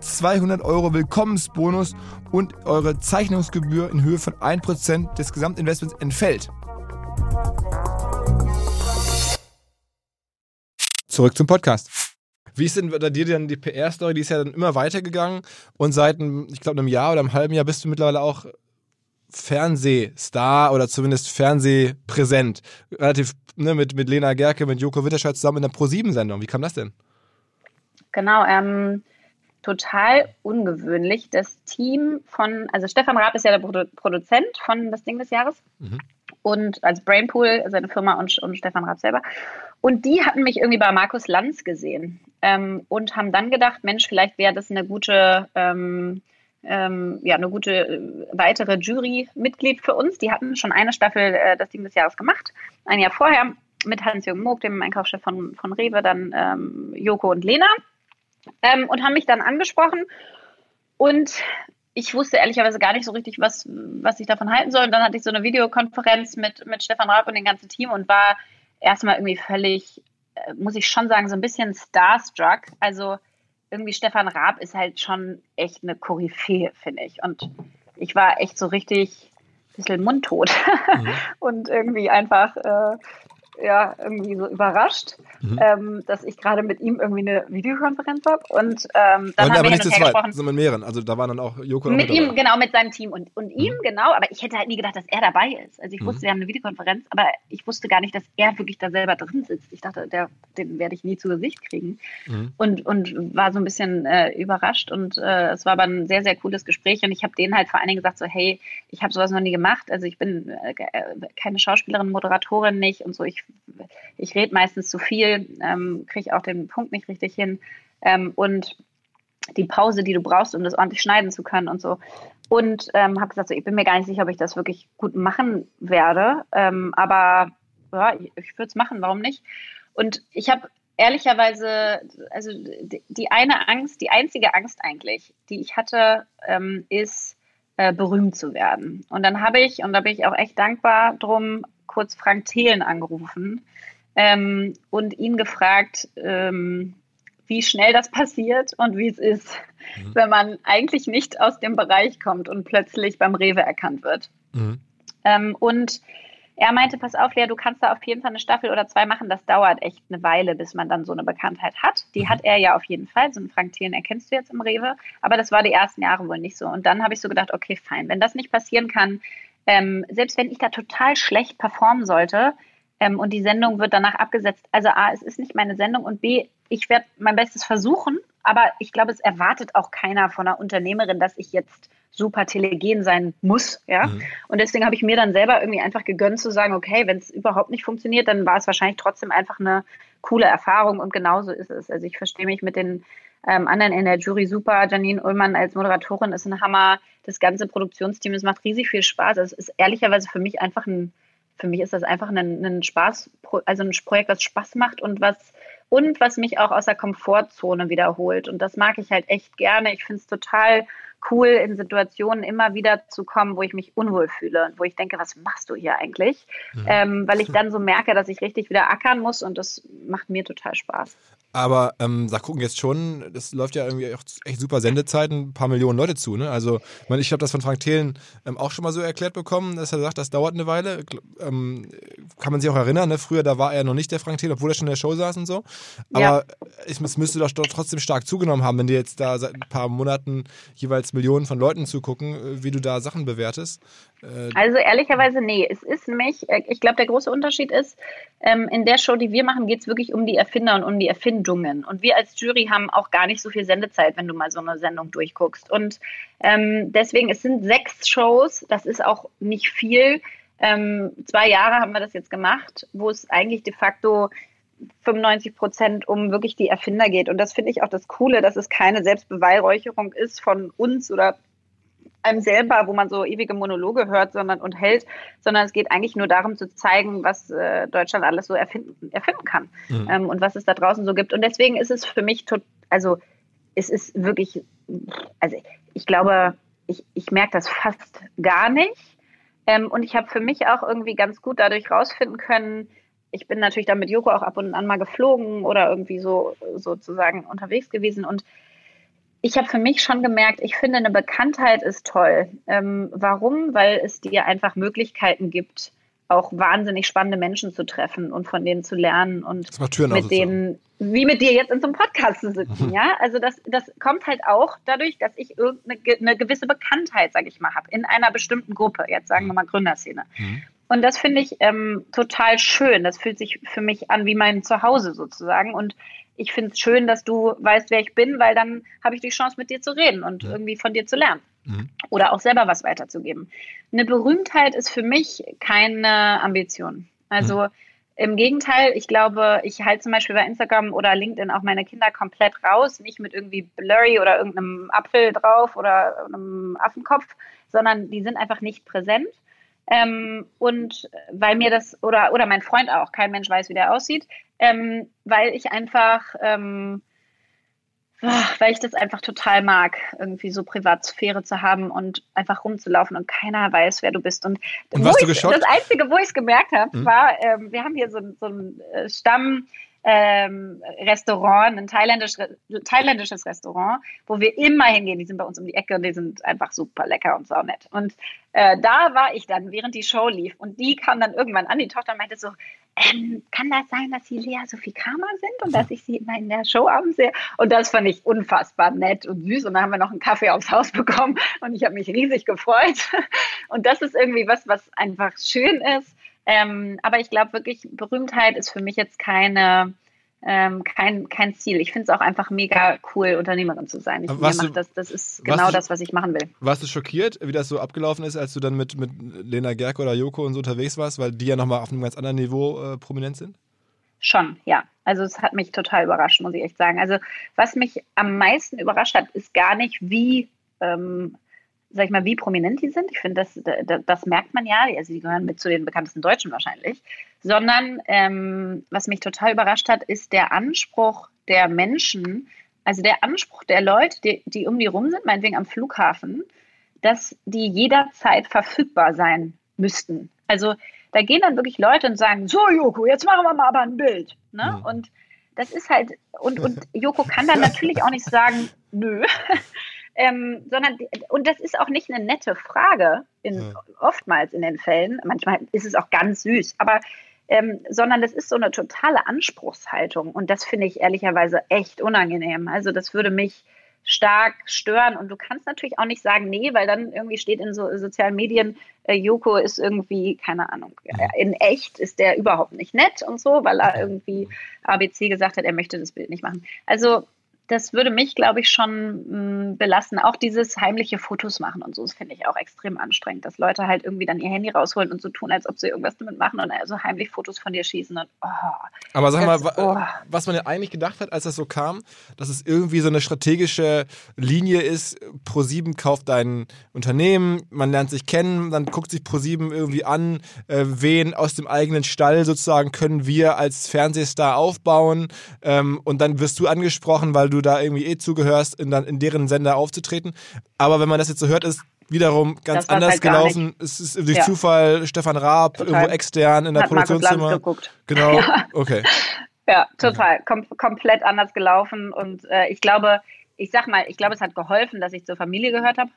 A: 200 Euro Willkommensbonus und eure Zeichnungsgebühr in Höhe von 1% des Gesamtinvestments entfällt. Zurück zum Podcast. Wie ist denn bei dir denn die PR-Story? Die ist ja dann immer weitergegangen und seit, ich glaube, einem Jahr oder einem halben Jahr bist du mittlerweile auch Fernsehstar oder zumindest Fernsehpräsent. Relativ ne, mit, mit Lena Gerke, mit Joko Witterscheid zusammen in der Pro-7-Sendung. Wie kam das denn?
B: Genau, ähm, total ungewöhnlich. Das Team von, also Stefan Raab ist ja der Produ Produzent von Das Ding des Jahres. Mhm. Und als Brainpool, seine Firma und, und Stefan Raab selber. Und die hatten mich irgendwie bei Markus Lanz gesehen ähm, und haben dann gedacht, Mensch, vielleicht wäre das eine gute, ähm, ähm, ja, eine gute äh, weitere Jury-Mitglied für uns. Die hatten schon eine Staffel äh, das Team des Jahres gemacht, ein Jahr vorher mit Hans-Jürgen Moog, dem Einkaufschef von, von Rewe, dann ähm, Joko und Lena ähm, und haben mich dann angesprochen und ich wusste ehrlicherweise gar nicht so richtig, was, was ich davon halten soll. Und dann hatte ich so eine Videokonferenz mit, mit Stefan Raab und dem ganzen Team und war erstmal irgendwie völlig, äh, muss ich schon sagen, so ein bisschen starstruck. Also irgendwie Stefan Raab ist halt schon echt eine Koryphäe, finde ich. Und ich war echt so richtig ein bisschen mundtot mhm. und irgendwie einfach äh, ja, irgendwie so überrascht, mhm. ähm, dass ich gerade mit ihm irgendwie eine Videokonferenz habe. Und ähm, dann
A: aber
B: haben wir
A: nicht zu zweit, sondern mit mehreren. Also da waren dann auch Joko
B: Mit ihm, genau, mit seinem Team. Und, und ihm, mhm. genau, aber ich hätte halt nie gedacht, dass er dabei ist. Also ich wusste, mhm. wir haben eine Videokonferenz, aber ich wusste gar nicht, dass er wirklich da selber drin sitzt. Ich dachte, der, den werde ich nie zu Gesicht kriegen. Mhm. Und, und war so ein bisschen äh, überrascht. Und äh, es war aber ein sehr, sehr cooles Gespräch. Und ich habe denen halt vor allen Dingen gesagt, so, hey, ich habe sowas noch nie gemacht. Also ich bin äh, keine Schauspielerin, Moderatorin nicht und so. Ich ich rede meistens zu viel, ähm, kriege auch den Punkt nicht richtig hin ähm, und die Pause, die du brauchst, um das ordentlich schneiden zu können und so. Und ähm, habe gesagt, so, ich bin mir gar nicht sicher, ob ich das wirklich gut machen werde, ähm, aber ja, ich, ich würde es machen, warum nicht? Und ich habe ehrlicherweise, also die, die, eine Angst, die einzige Angst eigentlich, die ich hatte, ähm, ist, äh, berühmt zu werden. Und dann habe ich, und da bin ich auch echt dankbar drum, kurz Frank Thelen angerufen ähm, und ihn gefragt, ähm, wie schnell das passiert und wie es ist, mhm. wenn man eigentlich nicht aus dem Bereich kommt und plötzlich beim Rewe erkannt wird. Mhm. Ähm, und er meinte, pass auf, Lea, du kannst da auf jeden Fall eine Staffel oder zwei machen. Das dauert echt eine Weile, bis man dann so eine Bekanntheit hat. Die mhm. hat er ja auf jeden Fall. So einen Frank Thelen erkennst du jetzt im Rewe. Aber das war die ersten Jahre wohl nicht so. Und dann habe ich so gedacht, okay, fein. Wenn das nicht passieren kann, ähm, selbst wenn ich da total schlecht performen sollte ähm, und die Sendung wird danach abgesetzt, also A, es ist nicht meine Sendung und B, ich werde mein Bestes versuchen, aber ich glaube, es erwartet auch keiner von einer Unternehmerin, dass ich jetzt super telegen sein muss, ja. Mhm. Und deswegen habe ich mir dann selber irgendwie einfach gegönnt zu sagen, okay, wenn es überhaupt nicht funktioniert, dann war es wahrscheinlich trotzdem einfach eine coole Erfahrung und genauso ist es. Also ich verstehe mich mit den ähm, anderen in der Jury super. Janine Ullmann als Moderatorin ist ein Hammer. Das ganze Produktionsteam, es macht riesig viel Spaß. Es ist ehrlicherweise für mich einfach ein, für mich ist das einfach ein, ein Spaß, also ein Projekt, was Spaß macht und was und was mich auch aus der Komfortzone wiederholt. Und das mag ich halt echt gerne. Ich finde es total cool, in Situationen immer wieder zu kommen, wo ich mich unwohl fühle und wo ich denke, was machst du hier eigentlich? Mhm. Ähm, weil ich dann so merke, dass ich richtig wieder ackern muss und das macht mir total Spaß.
A: Aber ähm, da gucken jetzt schon, das läuft ja irgendwie auch echt super Sendezeiten, ein paar Millionen Leute zu. Ne? Also, ich, mein, ich habe das von Frank Thelen ähm, auch schon mal so erklärt bekommen, dass er sagt, das dauert eine Weile. Ähm, kann man sich auch erinnern, ne? früher, da war er noch nicht der Frank Thelen, obwohl er schon in der Show saß und so. Aber ja. es, es müsste doch trotzdem stark zugenommen haben, wenn die jetzt da seit ein paar Monaten jeweils Millionen von Leuten zugucken, äh, wie du da Sachen bewertest.
B: Äh, also ehrlicherweise, nee. Es ist nämlich, äh, ich glaube, der große Unterschied ist, ähm, in der Show, die wir machen, geht es wirklich um die Erfinder und um die Erfindungen. Und wir als Jury haben auch gar nicht so viel Sendezeit, wenn du mal so eine Sendung durchguckst. Und ähm, deswegen, es sind sechs Shows, das ist auch nicht viel. Ähm, zwei Jahre haben wir das jetzt gemacht, wo es eigentlich de facto 95 Prozent um wirklich die Erfinder geht. Und das finde ich auch das Coole, dass es keine Selbstbeweihräucherung ist von uns oder einem selber, wo man so ewige Monologe hört sondern, und hält, sondern es geht eigentlich nur darum zu zeigen, was äh, Deutschland alles so erfinden, erfinden kann mhm. ähm, und was es da draußen so gibt. Und deswegen ist es für mich, tot, also es ist wirklich, also ich glaube, ich, ich merke das fast gar nicht. Ähm, und ich habe für mich auch irgendwie ganz gut dadurch rausfinden können, ich bin natürlich dann mit Joko auch ab und an mal geflogen oder irgendwie so sozusagen unterwegs gewesen und ich habe für mich schon gemerkt, ich finde, eine Bekanntheit ist toll. Ähm, warum? Weil es dir einfach Möglichkeiten gibt, auch wahnsinnig spannende Menschen zu treffen und von denen zu lernen und mit denen, wie mit dir jetzt in so einem Podcast zu sitzen, mhm. ja. Also das, das kommt halt auch dadurch, dass ich irgendeine eine gewisse Bekanntheit, sage ich mal, habe in einer bestimmten Gruppe. Jetzt sagen wir mal Gründerszene. Mhm. Und das finde ich ähm, total schön. Das fühlt sich für mich an wie mein Zuhause sozusagen. Und ich finde es schön, dass du weißt, wer ich bin, weil dann habe ich die Chance, mit dir zu reden und ja. irgendwie von dir zu lernen. Mhm. Oder auch selber was weiterzugeben. Eine Berühmtheit ist für mich keine Ambition. Also mhm. Im Gegenteil, ich glaube, ich halte zum Beispiel bei Instagram oder LinkedIn auch meine Kinder komplett raus, nicht mit irgendwie Blurry oder irgendeinem Apfel drauf oder einem Affenkopf, sondern die sind einfach nicht präsent. Ähm, und weil mir das, oder, oder mein Freund auch, kein Mensch weiß, wie der aussieht, ähm, weil ich einfach, ähm, weil ich das einfach total mag, irgendwie so Privatsphäre zu haben und einfach rumzulaufen und keiner weiß, wer du bist. Und,
A: und warst
B: du
A: geschockt?
B: das Einzige, wo ich es gemerkt habe, hm? war, ähm, wir haben hier so, so einen äh, Stamm, ähm, Restaurant, ein thailändisch, thailändisches Restaurant, wo wir immer hingehen. Die sind bei uns um die Ecke und die sind einfach super lecker und so nett. Und äh, da war ich dann, während die Show lief. Und die kam dann irgendwann an, die Tochter meinte so, ähm, kann das sein, dass Sie Lea Sophie Kramer sind und dass ich Sie immer in der Show abends sehe? Und das fand ich unfassbar nett und süß. Und dann haben wir noch einen Kaffee aufs Haus bekommen und ich habe mich riesig gefreut. Und das ist irgendwie was, was einfach schön ist ähm, aber ich glaube wirklich, Berühmtheit ist für mich jetzt keine, ähm, kein, kein Ziel. Ich finde es auch einfach mega cool, Unternehmerin zu sein. Ich, mir das, das ist genau du, das, was ich machen will.
A: Warst du schockiert, wie das so abgelaufen ist, als du dann mit, mit Lena Gerke oder Joko und so unterwegs warst, weil die ja nochmal auf einem ganz anderen Niveau äh, prominent sind?
B: Schon, ja. Also es hat mich total überrascht, muss ich echt sagen. Also was mich am meisten überrascht hat, ist gar nicht, wie ähm, sag ich mal, wie prominent die sind. Ich finde, das, das, das, merkt man ja. Also die gehören mit zu den bekanntesten Deutschen wahrscheinlich. Sondern ähm, was mich total überrascht hat, ist der Anspruch der Menschen, also der Anspruch der Leute, die, die um die rum sind, meinetwegen am Flughafen, dass die jederzeit verfügbar sein müssten. Also da gehen dann wirklich Leute und sagen, so Joko, jetzt machen wir mal aber ein Bild. Ne? Mhm. Und das ist halt, und, und Joko kann dann natürlich auch nicht sagen, nö, ähm, sondern, und das ist auch nicht eine nette Frage, in, ja. oftmals in den Fällen, manchmal ist es auch ganz süß, aber ähm, sondern das ist so eine totale Anspruchshaltung und das finde ich ehrlicherweise echt unangenehm. Also das würde mich stark stören und du kannst natürlich auch nicht sagen, nee, weil dann irgendwie steht in so sozialen Medien, äh, Joko ist irgendwie, keine Ahnung, in echt ist der überhaupt nicht nett und so, weil er irgendwie ABC gesagt hat, er möchte das Bild nicht machen. Also das würde mich, glaube ich, schon mh, mm, belasten. Auch dieses heimliche Fotos machen und so, das finde ich auch extrem anstrengend, dass Leute halt irgendwie dann ihr Handy rausholen und so tun, als ob sie irgendwas damit machen und also heimlich Fotos von dir schießen. Und, oh,
A: Aber sag mal, oh. was man ja eigentlich gedacht hat, als das so kam, dass es irgendwie so eine strategische Linie ist, Pro7 kauft ein Unternehmen, man lernt sich kennen, dann guckt sich Pro7 irgendwie an, äh, wen aus dem eigenen Stall sozusagen können wir als Fernsehstar aufbauen ähm, und dann wirst du angesprochen, weil du du da irgendwie eh zugehörst, in, in deren Sender aufzutreten. Aber wenn man das jetzt so hört, ist wiederum ganz anders halt gelaufen. Es ist durch ja. Zufall Stefan Raab total. irgendwo extern in der Hat Produktionszimmer. geguckt. Genau. Ja. Okay.
B: Ja, total. Kom komplett anders gelaufen. Und äh, ich glaube, ich sag mal, ich glaube, es hat geholfen, dass ich zur Familie gehört habe.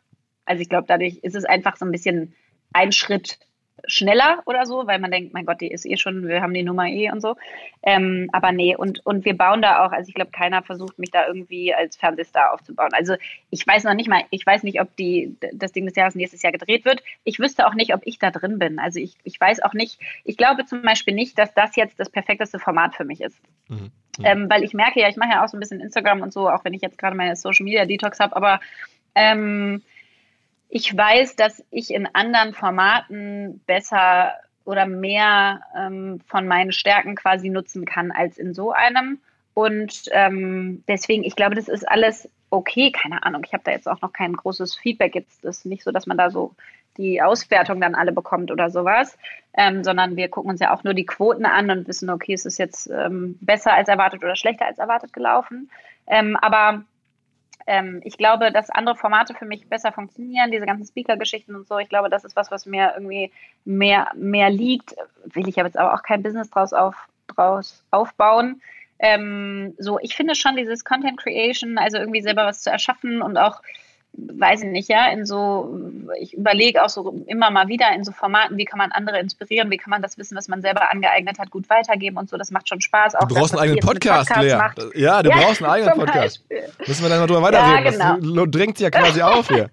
B: Also ich glaube, dadurch ist es einfach so ein bisschen ein Schritt schneller oder so, weil man denkt, mein Gott, die ist eh schon, wir haben die Nummer eh und so. Ähm, aber nee, und, und wir bauen da auch, also ich glaube, keiner versucht mich da irgendwie als Fernsehstar aufzubauen. Also ich weiß noch nicht mal, ich weiß nicht, ob die, das Ding des Jahres nächstes Jahr gedreht wird. Ich wüsste auch nicht, ob ich da drin bin. Also ich, ich weiß auch nicht, ich glaube zum Beispiel nicht, dass das jetzt das perfekteste Format für mich ist. Mhm. Mhm. Ähm, weil ich merke ja, ich mache ja auch so ein bisschen Instagram und so, auch wenn ich jetzt gerade meine Social Media Detox habe, aber ähm, ich weiß, dass ich in anderen Formaten besser oder mehr ähm, von meinen Stärken quasi nutzen kann als in so einem. Und ähm, deswegen, ich glaube, das ist alles okay. Keine Ahnung, ich habe da jetzt auch noch kein großes Feedback. Jetzt ist nicht so, dass man da so die Auswertung dann alle bekommt oder sowas, ähm, sondern wir gucken uns ja auch nur die Quoten an und wissen, okay, ist es jetzt ähm, besser als erwartet oder schlechter als erwartet gelaufen. Ähm, aber ähm, ich glaube, dass andere Formate für mich besser funktionieren, diese ganzen Speaker-Geschichten und so. Ich glaube, das ist was, was mir irgendwie mehr, mehr liegt. Will ich aber jetzt aber auch kein Business draus, auf, draus aufbauen. Ähm, so, ich finde schon dieses Content Creation, also irgendwie selber was zu erschaffen und auch weiß ich nicht, ja, in so, ich überlege auch so immer mal wieder in so Formaten, wie kann man andere inspirieren, wie kann man das Wissen, was man selber angeeignet hat, gut weitergeben und so, das macht schon Spaß.
A: Auch du brauchst einen eigenen Podcast, Lea. Ja, du ja, brauchst einen eigenen Podcast. Beispiel. Müssen wir dann mal drüber weiterreden. Ja, genau. Das drängt sich ja quasi auf hier.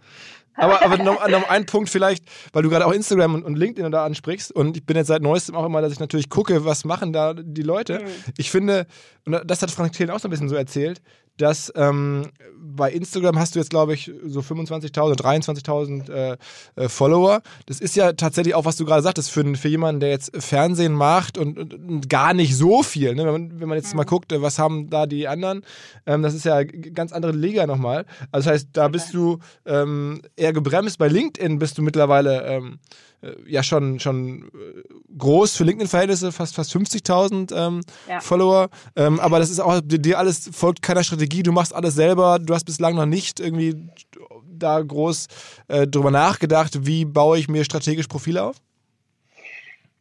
A: Aber, aber noch, noch ein Punkt vielleicht, weil du gerade auch Instagram und, und, LinkedIn da ansprichst und ich bin jetzt seit neuestem auch immer, dass ich natürlich gucke, was machen da die Leute. Mhm. Ich finde, und das hat Frank Thelen auch so ein bisschen so erzählt, dass ähm, bei Instagram hast du jetzt, glaube ich, so 25.000, 23.000 äh, äh, Follower. Das ist ja tatsächlich auch, was du gerade sagtest, für, für jemanden, der jetzt Fernsehen macht und, und, und gar nicht so viel. Ne? Wenn, man, wenn man jetzt mhm. mal guckt, äh, was haben da die anderen, ähm, das ist ja ganz andere Liga nochmal. Also das heißt, da bist du ähm, eher gebremst. Bei LinkedIn bist du mittlerweile ähm, äh, ja schon, schon äh, groß für LinkedIn-Verhältnisse, fast, fast 50.000 ähm, ja. Follower. Ähm, aber das ist auch, dir alles folgt keiner Strategie, du machst alles selber, du hast bislang noch nicht irgendwie da groß äh, drüber nachgedacht, wie baue ich mir strategisch Profile auf?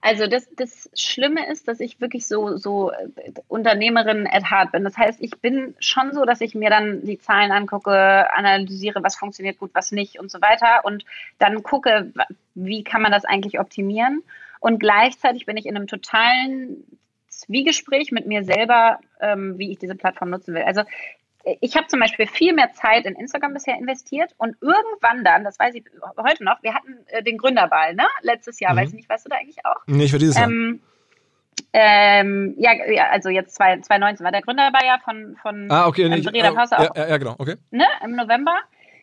B: Also das, das Schlimme ist, dass ich wirklich so, so äh, Unternehmerin at heart bin. Das heißt, ich bin schon so, dass ich mir dann die Zahlen angucke, analysiere, was funktioniert gut, was nicht und so weiter und dann gucke, wie kann man das eigentlich optimieren. Und gleichzeitig bin ich in einem totalen Zwiegespräch mit mir selber, ähm, wie ich diese Plattform nutzen will. Also ich habe zum Beispiel viel mehr Zeit in Instagram bisher investiert und irgendwann dann, das weiß ich heute noch, wir hatten äh, den Gründerball, ne? Letztes Jahr, mhm. weiß ich nicht, weißt du da eigentlich auch?
A: Nee, ich war dieses ähm,
B: ähm, ja, also jetzt 2019 war der Gründerball ja von, von
A: ah, okay, nee,
B: Reda
A: äh, ja, ja, ja, genau, okay.
B: Ne, Im November.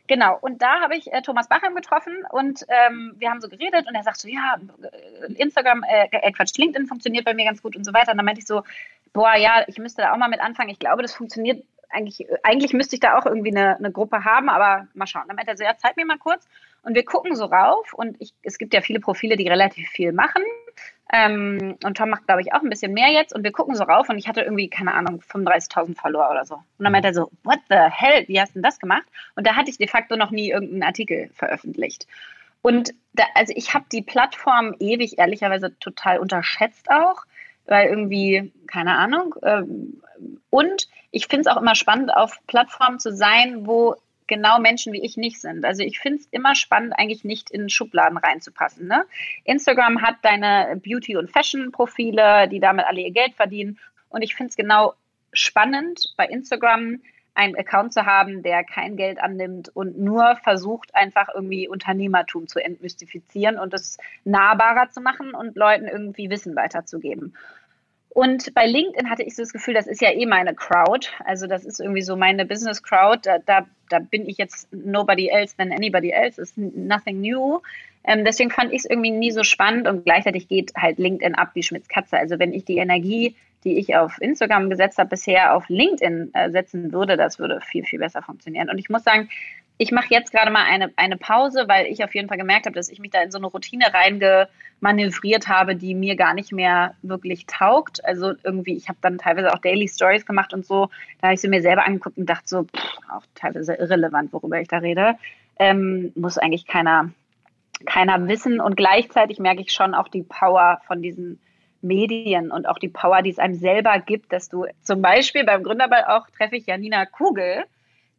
B: Genau, und da habe ich äh, Thomas Bacham getroffen und ähm, wir haben so geredet und er sagt so, ja, äh, Instagram, äh, äh, Quatsch, LinkedIn funktioniert bei mir ganz gut und so weiter. Und dann meinte ich so, boah, ja, ich müsste da auch mal mit anfangen. Ich glaube, das funktioniert eigentlich, eigentlich müsste ich da auch irgendwie eine, eine Gruppe haben, aber mal schauen. Dann meinte er so, ja, zeig mir mal kurz. Und wir gucken so rauf und ich, es gibt ja viele Profile, die relativ viel machen. Ähm, und Tom macht, glaube ich, auch ein bisschen mehr jetzt. Und wir gucken so rauf und ich hatte irgendwie, keine Ahnung, 35.000 Follower oder so. Und dann meinte er so, what the hell, wie hast du denn das gemacht? Und da hatte ich de facto noch nie irgendeinen Artikel veröffentlicht. Und da, also ich habe die Plattform ewig, ehrlicherweise, total unterschätzt auch weil irgendwie, keine Ahnung. Ähm, und ich finde es auch immer spannend, auf Plattformen zu sein, wo genau Menschen wie ich nicht sind. Also ich finde es immer spannend, eigentlich nicht in Schubladen reinzupassen. Ne? Instagram hat deine Beauty- und Fashion-Profile, die damit alle ihr Geld verdienen. Und ich finde es genau spannend, bei Instagram einen Account zu haben, der kein Geld annimmt und nur versucht, einfach irgendwie Unternehmertum zu entmystifizieren und es nahbarer zu machen und Leuten irgendwie Wissen weiterzugeben. Und bei LinkedIn hatte ich so das Gefühl, das ist ja eh meine Crowd. Also das ist irgendwie so meine Business Crowd. Da, da, da bin ich jetzt nobody else than anybody else. It's nothing new. Ähm, deswegen fand ich es irgendwie nie so spannend und gleichzeitig geht halt LinkedIn ab wie Schmitz Katze. Also wenn ich die Energie, die ich auf Instagram gesetzt habe, bisher auf LinkedIn äh, setzen würde, das würde viel, viel besser funktionieren. Und ich muss sagen, ich mache jetzt gerade mal eine, eine Pause, weil ich auf jeden Fall gemerkt habe, dass ich mich da in so eine Routine reingemanövriert habe, die mir gar nicht mehr wirklich taugt. Also irgendwie, ich habe dann teilweise auch Daily Stories gemacht und so. Da habe ich sie mir selber angeguckt und dachte so, pff, auch teilweise irrelevant, worüber ich da rede. Ähm, muss eigentlich keiner, keiner wissen. Und gleichzeitig merke ich schon auch die Power von diesen Medien und auch die Power, die es einem selber gibt, dass du zum Beispiel beim Gründerball auch treffe ich Janina Kugel,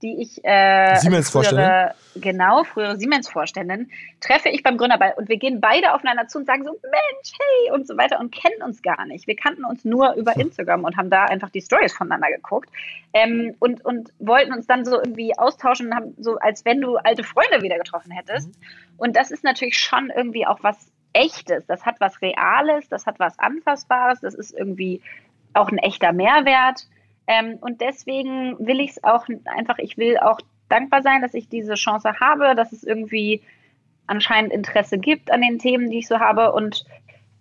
B: die ich äh,
A: Siemens frühere,
B: genau frühere Siemens Vorständin treffe ich beim Gründerball und wir gehen beide aufeinander zu und sagen so Mensch hey und so weiter und kennen uns gar nicht. Wir kannten uns nur über hm. Instagram und haben da einfach die Stories voneinander geguckt ähm, und und wollten uns dann so irgendwie austauschen, haben so als wenn du alte Freunde wieder getroffen hättest. Mhm. Und das ist natürlich schon irgendwie auch was Echtes. Das hat was Reales, das hat was Anfassbares, das ist irgendwie auch ein echter Mehrwert. Ähm, und deswegen will ich es auch einfach, ich will auch dankbar sein, dass ich diese Chance habe, dass es irgendwie anscheinend Interesse gibt an den Themen, die ich so habe und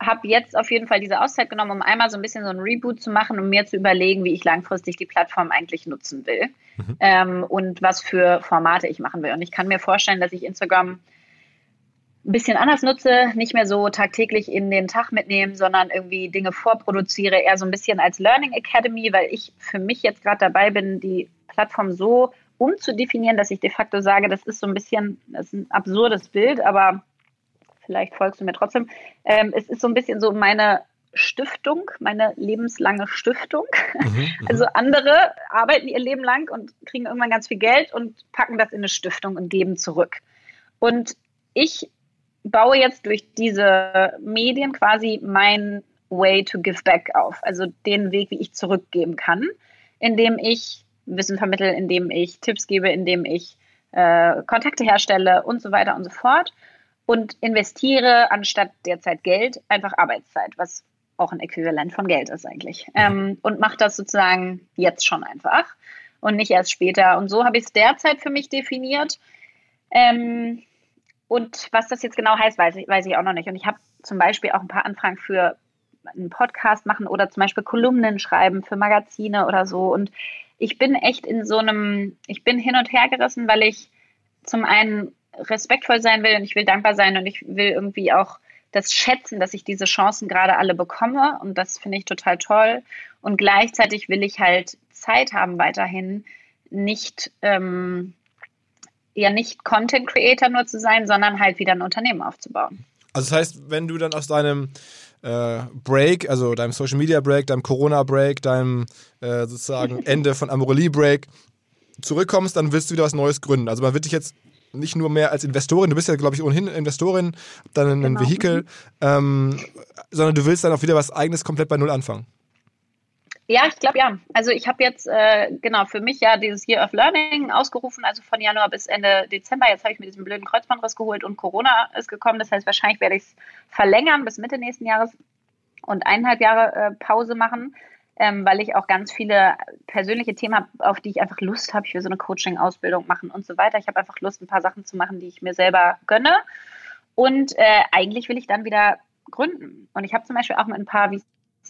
B: habe jetzt auf jeden Fall diese Auszeit genommen, um einmal so ein bisschen so ein Reboot zu machen, um mir zu überlegen, wie ich langfristig die Plattform eigentlich nutzen will mhm. ähm, und was für Formate ich machen will. Und ich kann mir vorstellen, dass ich Instagram ein bisschen anders nutze, nicht mehr so tagtäglich in den Tag mitnehmen, sondern irgendwie Dinge vorproduziere, eher so ein bisschen als Learning Academy, weil ich für mich jetzt gerade dabei bin, die Plattform so umzudefinieren, dass ich de facto sage, das ist so ein bisschen, das ist ein absurdes Bild, aber vielleicht folgst du mir trotzdem. Ähm, es ist so ein bisschen so meine Stiftung, meine lebenslange Stiftung. Mhm, mhm, also andere arbeiten ihr Leben lang und kriegen irgendwann ganz viel Geld und packen das in eine Stiftung und geben zurück. Und ich baue jetzt durch diese Medien quasi mein Way to give back auf, also den Weg, wie ich zurückgeben kann, indem ich Wissen vermittle, indem ich Tipps gebe, indem ich äh, Kontakte herstelle und so weiter und so fort und investiere anstatt derzeit Geld einfach Arbeitszeit, was auch ein Äquivalent von Geld ist eigentlich. Ähm, und mache das sozusagen jetzt schon einfach. und nicht erst später. Und so habe ich es derzeit für mich definiert. Ähm, und was das jetzt genau heißt, weiß ich, weiß ich auch noch nicht. Und ich habe zum Beispiel auch ein paar Anfragen für einen Podcast machen oder zum Beispiel Kolumnen schreiben für Magazine oder so. Und ich bin echt in so einem, ich bin hin und her gerissen, weil ich zum einen respektvoll sein will und ich will dankbar sein und ich will irgendwie auch das schätzen, dass ich diese Chancen gerade alle bekomme und das finde ich total toll. Und gleichzeitig will ich halt Zeit haben, weiterhin nicht, ähm, ja nicht Content Creator nur zu sein, sondern halt wieder ein Unternehmen aufzubauen.
A: Also das heißt, wenn du dann aus deinem äh, Break, also deinem Social Media Break, deinem Corona Break, deinem äh, sozusagen Ende von Amorelie Break zurückkommst, dann willst du wieder was Neues gründen. Also man wird dich jetzt nicht nur mehr als Investorin, du bist ja, glaube ich, ohnehin Investorin, dann ein genau. Vehikel, mhm. ähm, sondern du willst dann auch wieder was eigenes komplett bei Null anfangen.
B: Ja, ich glaube ja. Also ich habe jetzt äh, genau für mich ja dieses Year of Learning ausgerufen, also von Januar bis Ende Dezember. Jetzt habe ich mir diesen blöden Kreuzbandriss geholt und Corona ist gekommen. Das heißt, wahrscheinlich werde ich es verlängern bis Mitte nächsten Jahres und eineinhalb Jahre äh, Pause machen, ähm, weil ich auch ganz viele persönliche Themen habe, auf die ich einfach Lust habe. Ich will so eine Coaching-Ausbildung machen und so weiter. Ich habe einfach Lust, ein paar Sachen zu machen, die ich mir selber gönne. Und äh, eigentlich will ich dann wieder gründen. Und ich habe zum Beispiel auch mit ein paar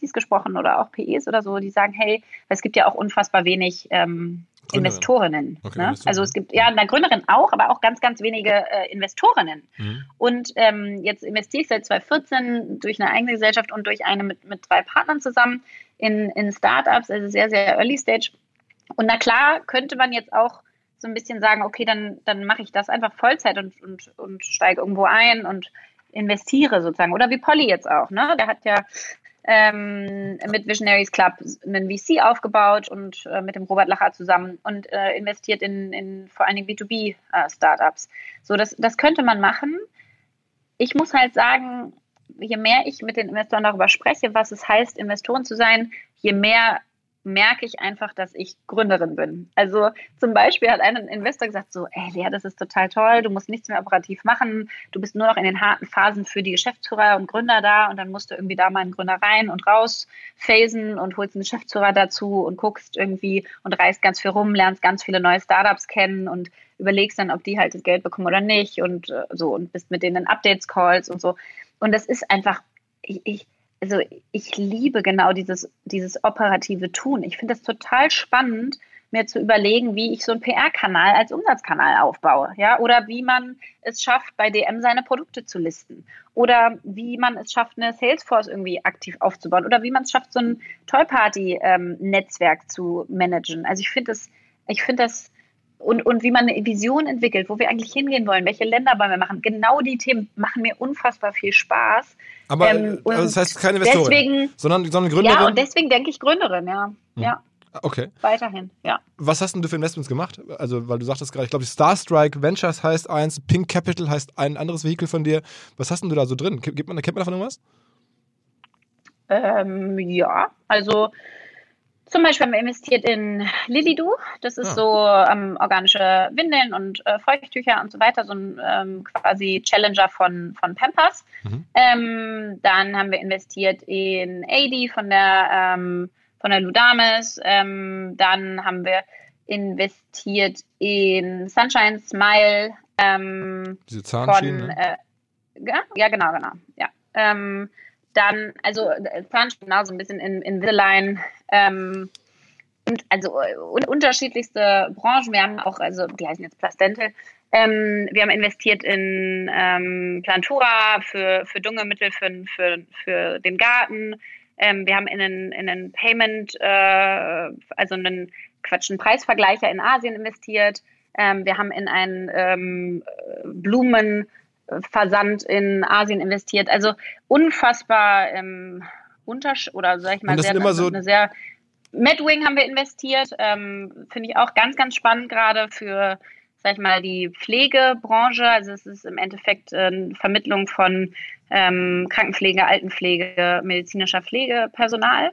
B: VCs gesprochen oder auch PEs oder so, die sagen, hey, es gibt ja auch unfassbar wenig ähm, Investorinnen. Okay, ne? Also es gibt ja eine Gründerin auch, aber auch ganz, ganz wenige äh, Investorinnen. Mhm. Und ähm, jetzt investiere ich seit 2014 durch eine eigene Gesellschaft und durch eine mit, mit zwei Partnern zusammen in, in Startups, also sehr, sehr Early Stage. Und na klar, könnte man jetzt auch so ein bisschen sagen, okay, dann, dann mache ich das einfach Vollzeit und, und, und steige irgendwo ein und investiere sozusagen. Oder wie Polly jetzt auch, ne? Der hat ja ähm, mit Visionaries Club einen VC aufgebaut und äh, mit dem Robert Lacher zusammen und äh, investiert in, in vor allen Dingen B2B-Startups. Äh, so, das, das könnte man machen. Ich muss halt sagen, je mehr ich mit den Investoren darüber spreche, was es heißt, Investoren zu sein, je mehr merke ich einfach, dass ich Gründerin bin. Also zum Beispiel hat ein Investor gesagt so, ey Lea, das ist total toll, du musst nichts mehr operativ machen, du bist nur noch in den harten Phasen für die Geschäftsführer und Gründer da und dann musst du irgendwie da mal einen Gründer rein und raus phasen und holst einen Geschäftsführer dazu und guckst irgendwie und reist ganz viel rum, lernst ganz viele neue Startups kennen und überlegst dann, ob die halt das Geld bekommen oder nicht und äh, so und bist mit denen in Updates-Calls und so. Und das ist einfach, ich, ich also ich liebe genau dieses, dieses operative Tun. Ich finde es total spannend, mir zu überlegen, wie ich so einen PR-Kanal als Umsatzkanal aufbaue, ja, oder wie man es schafft, bei DM seine Produkte zu listen, oder wie man es schafft, eine Salesforce irgendwie aktiv aufzubauen, oder wie man es schafft, so ein Toy-Party-Netzwerk ähm, zu managen. Also ich finde das, ich finde das und, und wie man eine Vision entwickelt, wo wir eigentlich hingehen wollen, welche Länder wollen wir machen. Genau die Themen machen mir unfassbar viel Spaß.
A: Aber ähm, also das heißt keine Investorin, deswegen, sondern, sondern Gründerin?
B: Ja, und deswegen denke ich Gründerin, ja. Hm. ja.
A: Okay.
B: Weiterhin, ja.
A: Was hast denn du für Investments gemacht? Also, weil du sagtest gerade, ich glaube, Starstrike Ventures heißt eins, Pink Capital heißt ein anderes Vehikel von dir. Was hast denn du da so drin? Gibt man, kennt man davon irgendwas?
B: Ähm, ja, also zum Beispiel haben wir investiert in Lilidu. Das ist ah. so ähm, organische Windeln und äh, Feuchttücher und so weiter, so ein ähm, quasi Challenger von, von Pampers. Mhm. Ähm, dann haben wir investiert in AD von der, ähm, von der Ludamis. Ähm, dann haben wir investiert in Sunshine Smile. Ähm,
A: Diese Zahnschienen. Von,
B: äh, ja, ja, genau, genau. Ja. Dann, also Zahnspiel, genau, so ein bisschen in, in Invisalign. Ähm, und also un unterschiedlichste Branchen. Wir haben auch, also die heißen jetzt Plastente. Ähm, wir haben investiert in ähm, Plantura für, für Düngemittel für, für, für den Garten. Ähm, wir haben in einen, in einen Payment, äh, also einen Quatsch, einen Preisvergleicher in Asien investiert. Ähm, wir haben in einen ähm, Blumen Versand in Asien investiert. Also unfassbar ähm, untersch oder sag ich mal, sehr,
A: immer so
B: eine sehr Medwing haben wir investiert, ähm, finde ich auch ganz, ganz spannend gerade für, sag ich mal, die Pflegebranche. Also es ist im Endeffekt äh, Vermittlung von ähm, Krankenpflege, Altenpflege, medizinischer Pflegepersonal.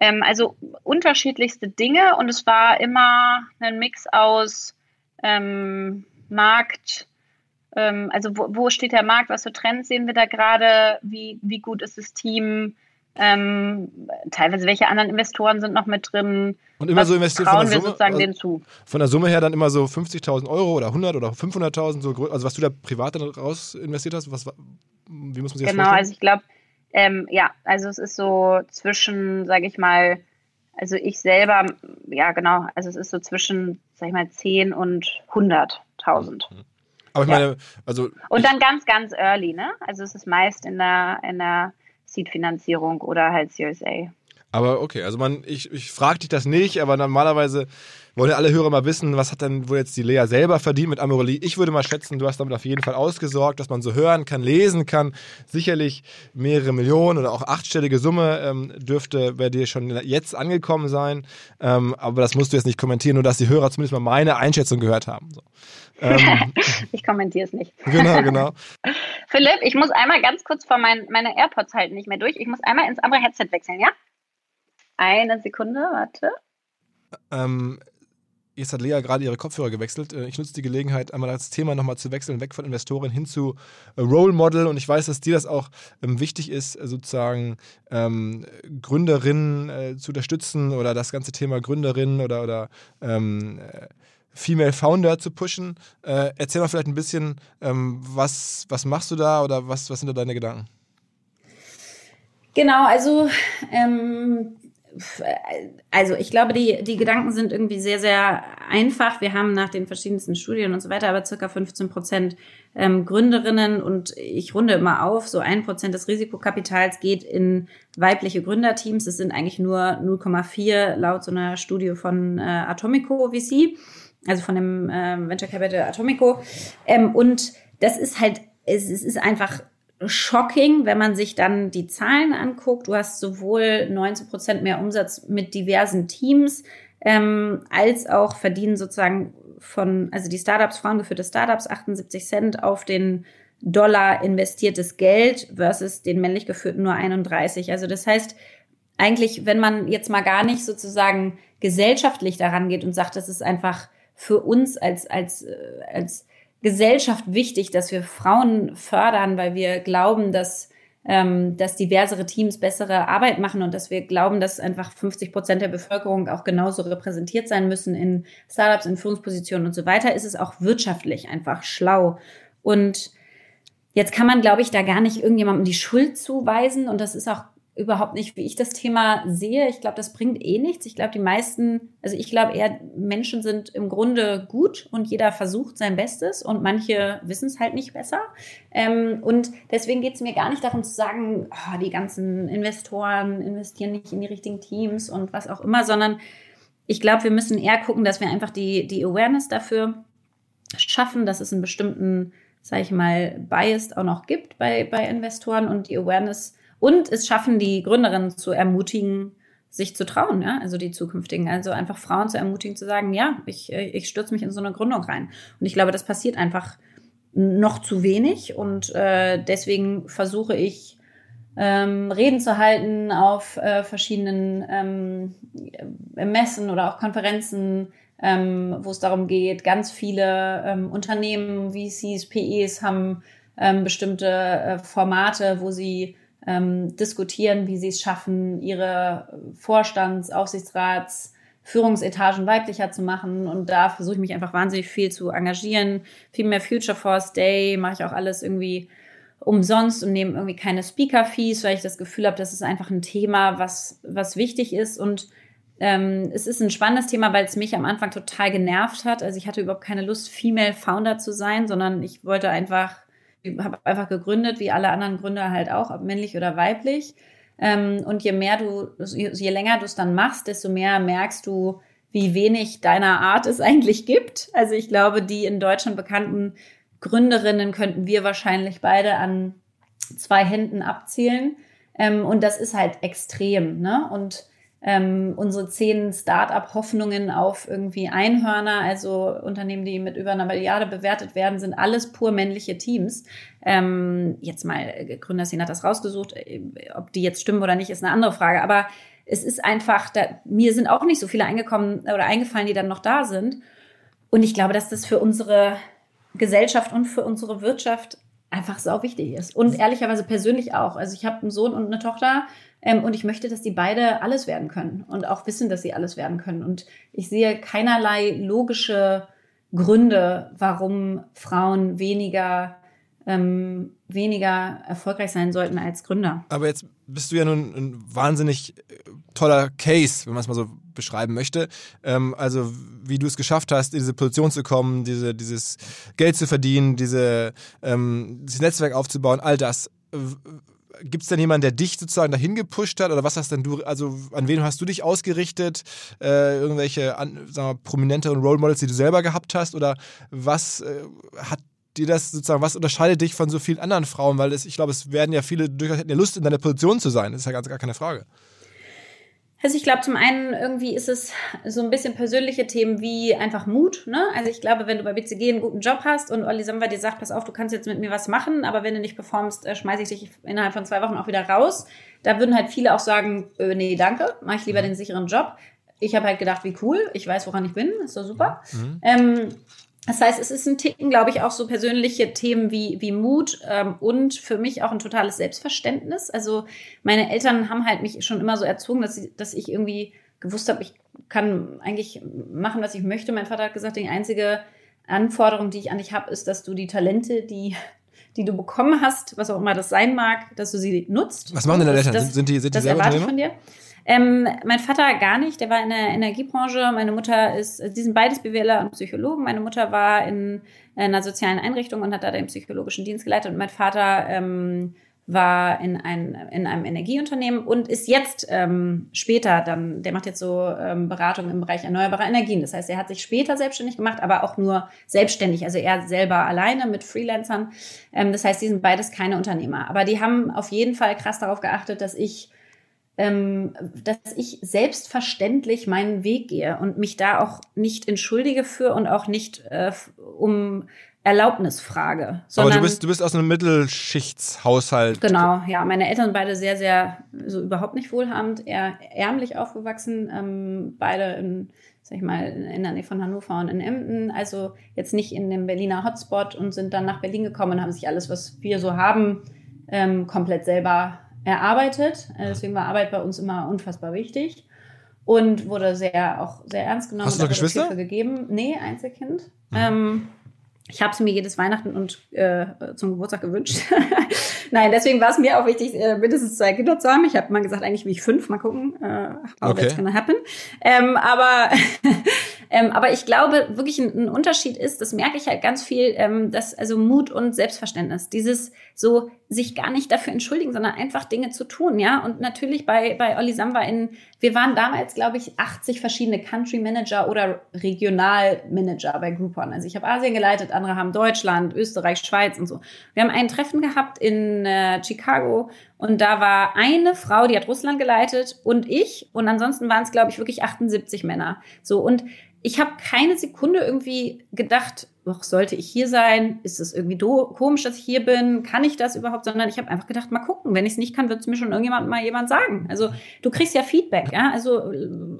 B: Ähm, also unterschiedlichste Dinge und es war immer ein Mix aus ähm, Markt, ähm, also wo, wo, steht der Markt, was für Trends sehen wir da gerade, wie, wie gut ist das Team,
C: Ähm, teilweise welche anderen Investoren sind noch mit drin.
A: Und immer so investiert
C: trauen
A: von der
C: wir
A: Summe,
C: sozusagen
A: also. Von der Summe her dann immer so 50.000 Euro oder 100 oder 500.000, so, also was du da privat dann raus investiert hast, was, wa- wie muss man sich das
C: Genau,
A: vorstellen?
C: also ich glaube, ähm, ja, also es ist so zwischen, sage ich mal, also ich selber, ja genau, also es ist so zwischen, sag ich mal, 10 und 100.000.
A: Aber ich
C: ja.
A: meine, also
C: Und dann ganz, ganz early, ne? Also es ist meist in der, in der Seed-Finanzierung oder halt Series A.
A: Aber okay, also man, ich, ich frage dich das nicht, aber normalerweise wollen alle Hörer mal wissen, was hat denn wohl jetzt die Lea selber verdient mit Amorelie. Ich würde mal schätzen, du hast damit auf jeden Fall ausgesorgt, dass man so hören kann, lesen kann. Sicherlich mehrere Millionen oder auch achtstellige Summe ähm, dürfte bei dir schon jetzt angekommen sein. Ähm, aber das musst du jetzt nicht kommentieren, nur dass die Hörer zumindest mal meine Einschätzung gehört haben. So. Ähm,
C: Ich kommentiere es nicht.
A: genau, genau.
C: Philipp, ich muss einmal ganz kurz vor mein, meine AirPods halten nicht mehr durch. Ich muss einmal ins andere Headset wechseln, ja? Eine Sekunde, warte.
A: Ähm, jetzt hat Lea gerade ihre Kopfhörer gewechselt. Äh, Ich nutze die Gelegenheit, einmal das Thema nochmal zu wechseln, weg von Investoren hin zu äh, Role Model. Und ich weiß, dass dir das auch ähm, wichtig ist, äh, sozusagen ähm, Gründerinnen äh, zu unterstützen oder das ganze Thema Gründerinnen oder, oder ähm, äh, Female Founder zu pushen. Äh, erzähl mal vielleicht ein bisschen, ähm, was, was machst du da oder was, was sind da deine Gedanken?
B: Genau, also, ähm, also ich glaube, die, die Gedanken sind irgendwie sehr, sehr einfach. Wir haben nach den verschiedensten Studien und so weiter aber circa 15 Prozent ähm, Gründerinnen und ich runde immer auf, so ein Prozent des Risikokapitals geht in weibliche Gründerteams. Es sind eigentlich nur 0,4 laut so einer Studie von äh, Atomico VC, also von dem ähm, Venture Capital Atomico. Ähm, und das ist halt, es, es ist einfach shocking, wenn man sich dann die Zahlen anguckt. Du hast sowohl 19 Prozent mehr Umsatz mit diversen Teams, ähm, als auch verdienen sozusagen von, also die Startups, frauengeführte Startups, 78 Cent auf den Dollar investiertes Geld versus den männlich geführten nur 31. Also das heißt, eigentlich, wenn man jetzt mal gar nicht sozusagen gesellschaftlich daran geht und sagt, das ist einfach für uns als, als, äh, als Gesellschaft wichtig, dass wir Frauen fördern, weil wir glauben, dass, ähm, dass diversere Teams bessere Arbeit machen und dass wir glauben, dass einfach 50 Prozent der Bevölkerung auch genauso repräsentiert sein müssen in Startups, in Führungspositionen und so weiter, ist es auch wirtschaftlich einfach schlau. Und jetzt kann man, glaube ich, da gar nicht irgendjemandem die Schuld zuweisen und das ist auch überhaupt nicht, wie ich das Thema sehe. Ich glaube, das bringt eh nichts. Ich glaube, die meisten, also ich glaube eher, Menschen sind im Grunde gut und jeder versucht sein Bestes und manche wissen es halt nicht besser. Ähm, und deswegen geht es mir gar nicht darum zu sagen, oh, die ganzen Investoren investieren nicht in die richtigen Teams und was auch immer, sondern ich glaube, wir müssen eher gucken, dass wir einfach die, die Awareness dafür schaffen, dass es einen bestimmten, sage ich mal, Bias auch noch gibt bei, bei Investoren und die Awareness und es schaffen, die Gründerinnen zu ermutigen, sich zu trauen, ja, also die zukünftigen. Also einfach Frauen zu ermutigen, zu sagen, ja, ich, ich stürze mich in so eine Gründung rein. Und ich glaube, das passiert einfach noch zu wenig. Und äh, deswegen versuche ich, ähm, Reden zu halten auf äh, verschiedenen ähm, Messen oder auch Konferenzen, ähm, wo es darum geht, ganz viele ähm, Unternehmen, VCs, PEs haben ähm, bestimmte äh, Formate, wo sie ähm, diskutieren, wie sie es schaffen, ihre Vorstands-, Aufsichtsrats-, Führungsetagen weiblicher zu machen. Und da versuche ich mich einfach wahnsinnig viel zu engagieren. Viel mehr Future Force Day mache ich auch alles irgendwie umsonst und nehme irgendwie keine Speaker-Fees, weil ich das Gefühl habe, das ist einfach ein Thema, was, was wichtig ist. Und ähm, es ist ein spannendes Thema, weil es mich am Anfang total genervt hat. Also ich hatte überhaupt keine Lust, Female Founder zu sein, sondern ich wollte einfach habe einfach gegründet, wie alle anderen Gründer halt auch, ob männlich oder weiblich. Ähm, und je mehr du, je länger du es dann machst, desto mehr merkst du, wie wenig deiner Art es eigentlich gibt. Also ich glaube, die in Deutschland bekannten Gründerinnen könnten wir wahrscheinlich beide an zwei Händen abzählen. Ähm, und das ist halt extrem. Ne? Und ähm, unsere zehn Start-up-Hoffnungen auf irgendwie Einhörner, also Unternehmen, die mit über einer Milliarde bewertet werden, sind alles pur männliche Teams. Ähm, jetzt mal, Gründerszene hat das rausgesucht, ob die jetzt stimmen oder nicht, ist eine andere Frage. Aber es ist einfach, da, mir sind auch nicht so viele eingekommen oder eingefallen, die dann noch da sind. Und ich glaube, dass das für unsere Gesellschaft und für unsere Wirtschaft einfach sau wichtig ist. Und ehrlicherweise persönlich auch. Also ich habe einen Sohn und eine Tochter. Ähm, und ich möchte, dass die beide alles werden können und auch wissen, dass sie alles werden können. Und ich sehe keinerlei logische Gründe, warum Frauen weniger ähm, weniger erfolgreich sein sollten als Gründer.
A: Aber jetzt bist du ja nun ein wahnsinnig äh, toller Case, wenn man es mal so beschreiben möchte. Ähm, also wie du es geschafft hast, in diese Position zu kommen, diese, dieses Geld zu verdienen, diese, ähm, dieses Netzwerk aufzubauen, all das. Gibt es denn jemanden, der dich sozusagen dahin gepusht hat? Oder was hast denn du, also an wen hast du dich ausgerichtet? Äh, irgendwelche an, sagen wir, prominenteren Role Models, die du selber gehabt hast? Oder was äh, hat dir das sozusagen, was unterscheidet dich von so vielen anderen Frauen? Weil es, ich glaube, es werden ja viele durchaus hätten ja Lust, in deiner Position zu sein. Das ist ja ganz gar keine Frage.
B: Also ich glaube, zum einen irgendwie ist es so ein bisschen persönliche Themen wie einfach Mut. Ne? Also ich glaube, wenn du bei BCG einen guten Job hast und Olli Samba dir sagt, pass auf, du kannst jetzt mit mir was machen, aber wenn du nicht performst, äh, schmeiße ich dich innerhalb von zwei Wochen auch wieder raus. Da würden halt viele auch sagen, äh, nee, danke, mache ich lieber den sicheren Job. Ich habe halt gedacht, wie cool, ich weiß, woran ich bin, ist doch super. Mhm. Ähm, das heißt, es ist ein Ticken, glaube ich, auch so persönliche Themen wie, wie Mut ähm, und für mich auch ein totales Selbstverständnis. Also meine Eltern haben halt mich schon immer so erzogen, dass, sie, dass ich irgendwie gewusst habe, ich kann eigentlich machen, was ich möchte. Mein Vater hat gesagt, die einzige Anforderung, die ich an dich habe, ist, dass du die Talente, die die du bekommen hast, was auch immer das sein mag, dass du sie nutzt.
A: Was machen denn deine Eltern? Sind die, sind die
B: das selber erwarte ich von dir. Ähm, mein Vater gar nicht, der war in der Energiebranche. Meine Mutter ist, die sind beides BWLer und Psychologen. Meine Mutter war in einer sozialen Einrichtung und hat da den psychologischen Dienst geleitet. Und mein Vater ähm, war in, ein, in einem Energieunternehmen und ist jetzt ähm, später dann, der macht jetzt so ähm, Beratung im Bereich erneuerbarer Energien. Das heißt, er hat sich später selbstständig gemacht, aber auch nur selbstständig, also er selber alleine mit Freelancern. Ähm, das heißt, die sind beides keine Unternehmer. Aber die haben auf jeden Fall krass darauf geachtet, dass ich ähm, dass ich selbstverständlich meinen Weg gehe und mich da auch nicht entschuldige für und auch nicht äh, um Erlaubnis frage.
A: Aber du bist, du bist aus einem Mittelschichtshaushalt.
B: Genau, ja. Meine Eltern beide sehr, sehr, so überhaupt nicht wohlhabend, eher ärmlich aufgewachsen. Ähm, beide in, sag ich mal, in der Nähe von Hannover und in Emden. Also jetzt nicht in dem Berliner Hotspot und sind dann nach Berlin gekommen und haben sich alles, was wir so haben, ähm, komplett selber erarbeitet. Äh, deswegen war Arbeit bei uns immer unfassbar wichtig und wurde sehr auch sehr ernst genommen.
A: Hast du noch Geschwister?
B: gegeben. Nee, Einzelkind. Mhm. Ähm, ich habe es mir jedes Weihnachten und äh, zum Geburtstag gewünscht. Nein, deswegen war es mir auch wichtig, äh, mindestens zwei Kinder zu haben. Ich habe mal gesagt, eigentlich will ich fünf. Mal gucken, äh, how okay. that's gonna happen. Ähm, aber ähm, aber ich glaube, wirklich ein, ein, Unterschied ist, das merke ich halt ganz viel, ähm, dass also Mut und Selbstverständnis, dieses so sich gar nicht dafür entschuldigen, sondern einfach Dinge zu tun, ja. Und natürlich bei, bei Olli Samba in, wir waren damals, glaube ich, 80 verschiedene Country Manager oder Regional Manager bei Groupon. Also ich habe Asien geleitet, andere haben Deutschland, Österreich, Schweiz und so. Wir haben ein Treffen gehabt in äh, Chicago und da war eine Frau, die hat Russland geleitet und ich und ansonsten waren es, glaube ich, wirklich 78 Männer. So und ich habe keine Sekunde irgendwie gedacht, doch, sollte ich hier sein? Ist es irgendwie komisch, dass ich hier bin? Kann ich das überhaupt? Sondern ich habe einfach gedacht, mal gucken. Wenn ich es nicht kann, wird es mir schon irgendjemand mal jemand sagen. Also du kriegst ja Feedback, ja. Also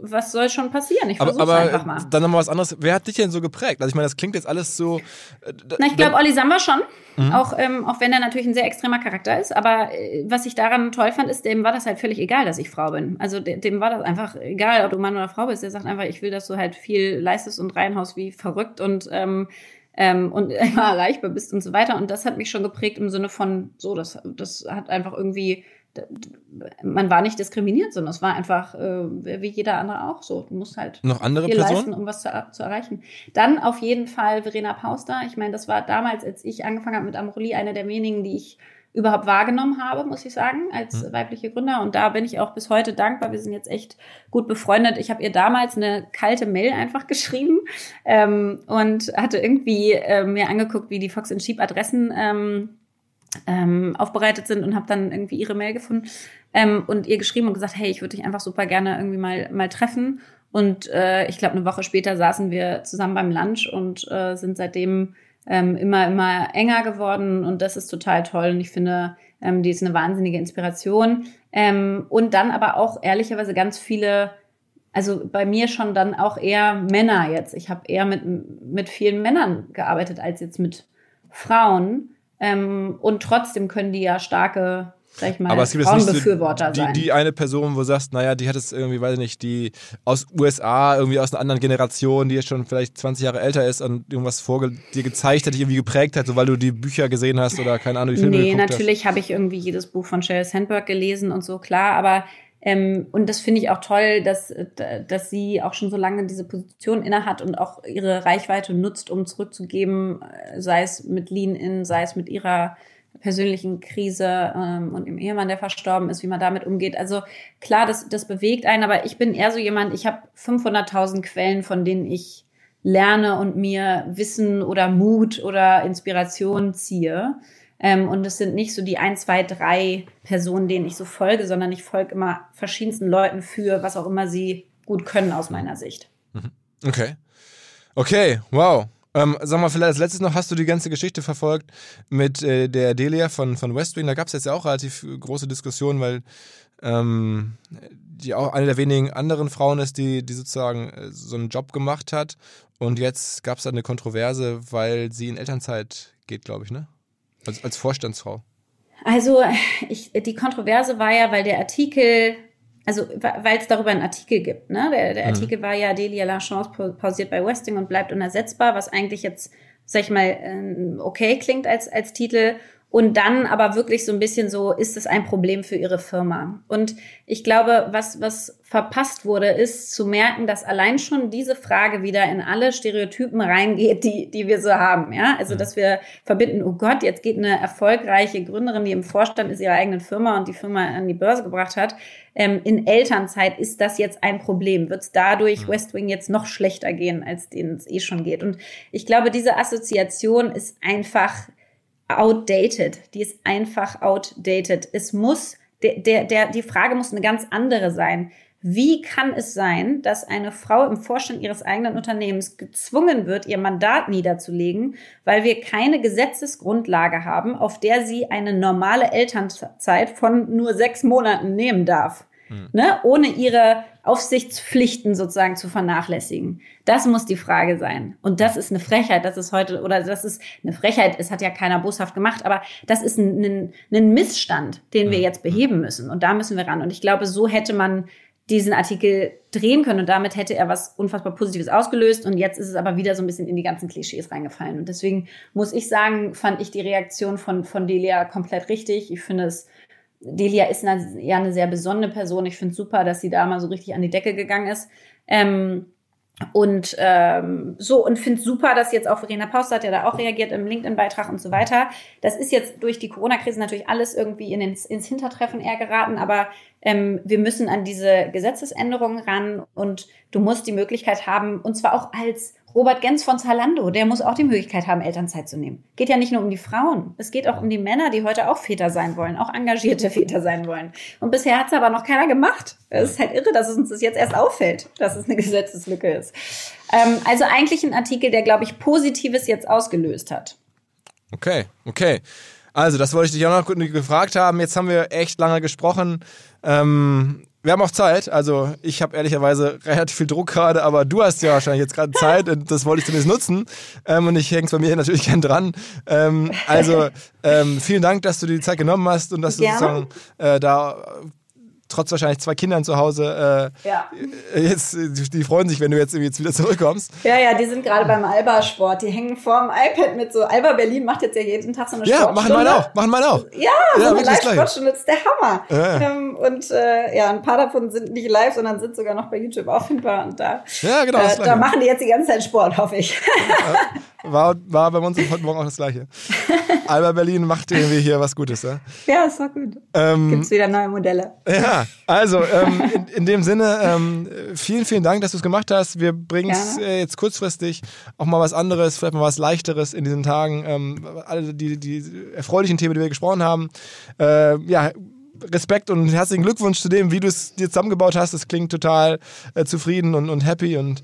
B: was soll schon passieren? Ich versuche einfach mal.
A: Dann nochmal was anderes. Wer hat dich denn so geprägt? Also ich meine, das klingt jetzt alles so.
B: Äh, Na, ich glaube, Olli Samba schon. Mhm. Auch, ähm, auch wenn er natürlich ein sehr extremer Charakter ist. Aber äh, was ich daran toll fand, ist, dem war das halt völlig egal, dass ich Frau bin. Also dem, dem war das einfach egal, ob du Mann oder Frau bist. Der sagt einfach, ich will, dass du halt viel leistest und reinhaust wie verrückt und ähm, ähm, und immer erreichbar bist und so weiter. Und das hat mich schon geprägt im Sinne von, so, das, das hat einfach irgendwie, man war nicht diskriminiert, sondern es war einfach äh, wie jeder andere auch so. Du musst halt
A: noch andere viel Personen? leisten,
B: um was zu, zu, erreichen. Dann auf jeden Fall Verena Pauster. Ich meine, das war damals, als ich angefangen habe mit Amorelie, eine der wenigen, die ich überhaupt wahrgenommen habe, muss ich sagen, als mhm. weibliche Gründer. Und da bin ich auch bis heute dankbar. Wir sind jetzt echt gut befreundet. Ich habe ihr damals eine kalte Mail einfach geschrieben ähm, und hatte irgendwie äh, mir angeguckt, wie die Fox Sheep Adressen ähm, ähm, aufbereitet sind und habe dann irgendwie ihre Mail gefunden ähm, und ihr geschrieben und gesagt, hey, ich würde dich einfach super gerne irgendwie mal mal treffen. Und äh, ich glaube, eine Woche später saßen wir zusammen beim Lunch und äh, sind seitdem ähm, immer, immer enger geworden und das ist total toll und ich finde, ähm, die ist eine wahnsinnige Inspiration. Ähm, und dann aber auch ehrlicherweise ganz viele, also bei mir schon dann auch eher Männer jetzt. Ich habe eher mit, mit vielen Männern gearbeitet als jetzt mit Frauen. Ähm, und trotzdem können die ja starke sag ich mal,
A: Aber es gibt jetzt nicht so
B: Frauenbefürworter
A: die, die eine Person, wo du sagst, naja, die hat es irgendwie, weiß ich nicht, die aus USA, irgendwie aus einer anderen Generation, die jetzt schon vielleicht 20 Jahre älter ist und irgendwas vor dir gezeigt hat, dich irgendwie geprägt hat, so weil du die Bücher gesehen hast oder keine Ahnung, die Filme
B: Nee, natürlich habe ich irgendwie jedes Buch von Sheryl Sandberg gelesen und so, klar, aber ähm, und das finde ich auch toll, dass, dass sie auch schon so lange diese Position innehat und auch ihre Reichweite nutzt, um zurückzugeben, äh, sei es mit Lean-In, sei es mit ihrer persönlichen Krise ähm, und ihrem Ehemann, der verstorben ist, wie man damit umgeht. Also klar, das, das bewegt einen, aber ich bin eher so jemand, ich habe 500.000 Quellen, von denen ich lerne und mir Wissen oder Mut oder Inspiration ziehe. Ähm, und es sind nicht so die ein, zwei, drei Personen, denen ich so folge, sondern ich folge immer verschiedensten Leuten für, was auch immer sie gut können aus meiner Sicht.
A: Okay. Okay, wow. Ähm, sag mal, vielleicht als letztes noch, hast du die ganze Geschichte verfolgt mit äh, der Delia von, von West Wing? Da gab es jetzt ja auch relativ große Diskussionen, weil ähm, die auch eine der wenigen anderen Frauen ist, die, die sozusagen äh, so einen Job gemacht hat. Und jetzt gab es da eine Kontroverse, weil sie in Elternzeit geht, glaube ich, ne? Als, als Vorstandsfrau.
B: Also ich, die Kontroverse war ja, weil der Artikel, also weil es darüber einen Artikel gibt. Ne? Der, der Artikel war ja, Delia Lachance pausiert bei Westing und bleibt unersetzbar, was eigentlich jetzt, sag ich mal, ähm, okay klingt als, als Titel. Und dann aber wirklich so ein bisschen so, ist es ein Problem für ihre Firma? Und ich glaube, was, was verpasst wurde, ist zu merken, dass allein schon diese Frage wieder in alle Stereotypen reingeht, die, die wir so haben. Ja, also, dass wir verbinden, oh Gott, jetzt geht eine erfolgreiche Gründerin, die im Vorstand ist ihrer eigenen Firma und die Firma an die Börse gebracht hat. Ähm, in Elternzeit ist das jetzt ein Problem. Wird es dadurch West Wing jetzt noch schlechter gehen, als denen es eh schon geht? Und ich glaube, diese Assoziation ist einfach outdated. Die ist einfach outdated. Es muss, der, der, der, die Frage muss eine ganz andere sein. Wie kann es sein, dass eine Frau im Vorstand ihres eigenen Unternehmens gezwungen wird, ihr Mandat niederzulegen, weil wir keine Gesetzesgrundlage haben, auf der sie eine normale Elternzeit von nur sechs Monaten nehmen darf? Hm. Ne? Ohne ihre Aufsichtspflichten sozusagen zu vernachlässigen. Das muss die Frage sein. Und das ist eine Frechheit. Das ist heute, oder das ist eine Frechheit. Es hat ja keiner boshaft gemacht, aber das ist ein, ein, ein Missstand, den wir jetzt beheben müssen. Und da müssen wir ran. Und ich glaube, so hätte man diesen Artikel drehen können und damit hätte er was unfassbar Positives ausgelöst und jetzt ist es aber wieder so ein bisschen in die ganzen Klischees reingefallen und deswegen muss ich sagen, fand ich die Reaktion von, von Delia komplett richtig. Ich finde es Delia ist eine, ja eine sehr besondere Person. Ich finde super, dass sie da mal so richtig an die Decke gegangen ist. Ähm, und ähm, so, und finde super, dass jetzt auch Verena Paus hat ja da auch reagiert im LinkedIn-Beitrag und so weiter. Das ist jetzt durch die Corona-Krise natürlich alles irgendwie in ins, ins Hintertreffen eher geraten, aber ähm, wir müssen an diese Gesetzesänderungen ran und du musst die Möglichkeit haben, und zwar auch als Robert Gens von Zalando, der muss auch die Möglichkeit haben, Elternzeit zu nehmen. Geht ja nicht nur um die Frauen, es geht auch um die Männer, die heute auch Väter sein wollen, auch engagierte Väter sein wollen. Und bisher hat es aber noch keiner gemacht. Es ist halt irre, dass es uns das jetzt erst auffällt, dass es eine Gesetzeslücke ist. Ähm, also eigentlich ein Artikel, der, glaube ich, Positives jetzt ausgelöst hat.
A: Okay, okay. Also, das wollte ich dich auch noch gefragt haben. Jetzt haben wir echt lange gesprochen. Ähm, wir haben auch Zeit. Also ich habe ehrlicherweise relativ viel Druck gerade, aber du hast ja wahrscheinlich jetzt gerade Zeit und das wollte ich zumindest nutzen. Ähm, und ich hänge es bei mir natürlich gern dran. Ähm, also ähm, vielen Dank, dass du dir die Zeit genommen hast und dass du
B: Gerne.
A: sozusagen äh, da trotz wahrscheinlich zwei Kindern zu Hause äh,
B: Ja.
A: jetzt die freuen sich, wenn du jetzt jetzt wieder zurückkommst.
B: Ja, ja, die sind gerade beim Alba-Sport. Die hängen vorm iPad mit so. Alba Berlin macht jetzt ja jeden Tag so eine
A: Ja, machen
B: Sportstunde.
A: meine auch, machen meine auch.
B: Ja, so eine. Live-Sportstunde ist der Hammer.
A: Ja, ja.
B: Ähm, und äh, ja, ein paar davon sind nicht live, sondern sind sogar noch bei YouTube auffindbar. Und da,
A: Ja, genau,
B: äh, da machen die jetzt die ganze Zeit Sport, hoffe ich.
A: War, war bei uns heute Morgen auch das Gleiche. Alba Berlin macht irgendwie hier was Gutes. Ja?
B: ja, ist doch gut.
A: Ähm,
B: Gibt's wieder neue Modelle.
A: Ja, also ähm, in, in dem Sinne, ähm, vielen, vielen Dank, dass du es gemacht hast. Wir bringen es äh, jetzt kurzfristig auch mal was anderes, vielleicht mal was Leichteres in diesen Tagen. Ähm, alle die, die erfreulichen Themen, die wir gesprochen haben. Äh, ja, Respekt und herzlichen Glückwunsch zu dem, wie du es dir zusammengebaut hast. Es klingt total äh, zufrieden und, und happy und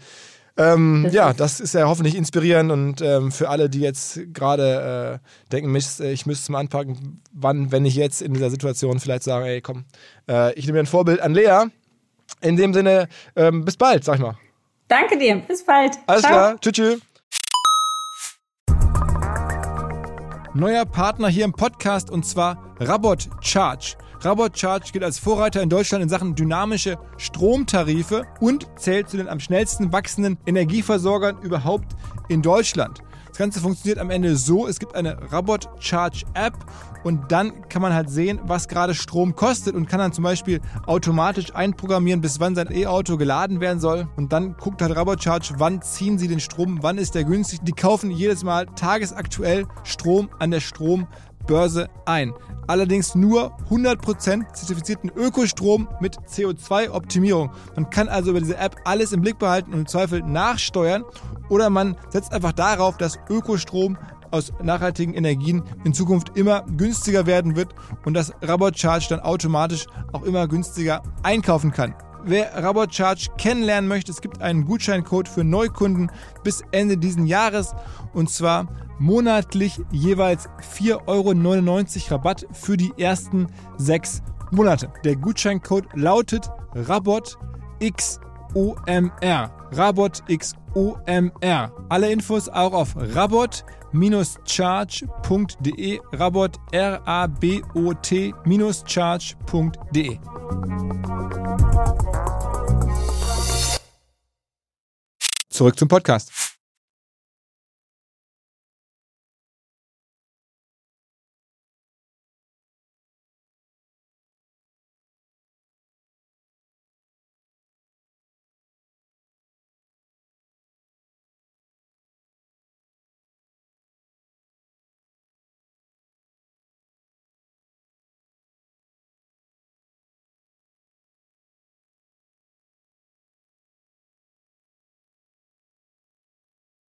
A: ähm,
B: Das
A: ja,
B: ist-
A: das ist ja hoffentlich inspirierend und ähm, für alle, die jetzt gerade äh, denken, Mist, äh, ich müsste es mal anpacken, wann, wenn ich jetzt in dieser Situation vielleicht sage, ey, komm, äh, ich nehme mir ein Vorbild an Lea. In dem Sinne, ähm, bis bald, sag ich mal.
B: Danke dir. Bis bald.
A: Alles
B: Ciao.
A: klar, tschüss, tschüss. Neuer Partner hier im Podcast und zwar Rabot Charge. Rabot Charge gilt als Vorreiter in Deutschland in Sachen dynamische Stromtarife und zählt zu den am schnellsten wachsenden Energieversorgern überhaupt in Deutschland. Das Ganze funktioniert am Ende so, es gibt eine Rabot Charge App und dann kann man halt sehen, was gerade Strom kostet und kann dann zum Beispiel automatisch einprogrammieren, bis wann sein E-Auto geladen werden soll. Und dann guckt halt Rabot Charge, wann ziehen sie den Strom, wann ist der günstig. Die kaufen jedes Mal tagesaktuell Strom an der Strombörse ein. Allerdings nur 100% zertifizierten Ökostrom mit CO2-Optimierung. Man kann also über diese App alles im Blick behalten und im Zweifel nachsteuern oder man setzt einfach darauf, dass Ökostrom aus nachhaltigen Energien in Zukunft immer günstiger werden wird und dass Rabot Charge dann automatisch auch immer günstiger einkaufen kann. Wer Rabot Charge kennenlernen möchte, es gibt einen Gutscheincode für Neukunden bis Ende diesen Jahres und zwar monatlich jeweils 4,99 Euro Rabatt für die ersten sechs Monate. Der Gutscheincode lautet RABOT XOMR. Rabot XOMR. Alle Infos auch auf rabot-charge.de. Rabot R-A-B-O-T-charge.de. Zurück zum Podcast.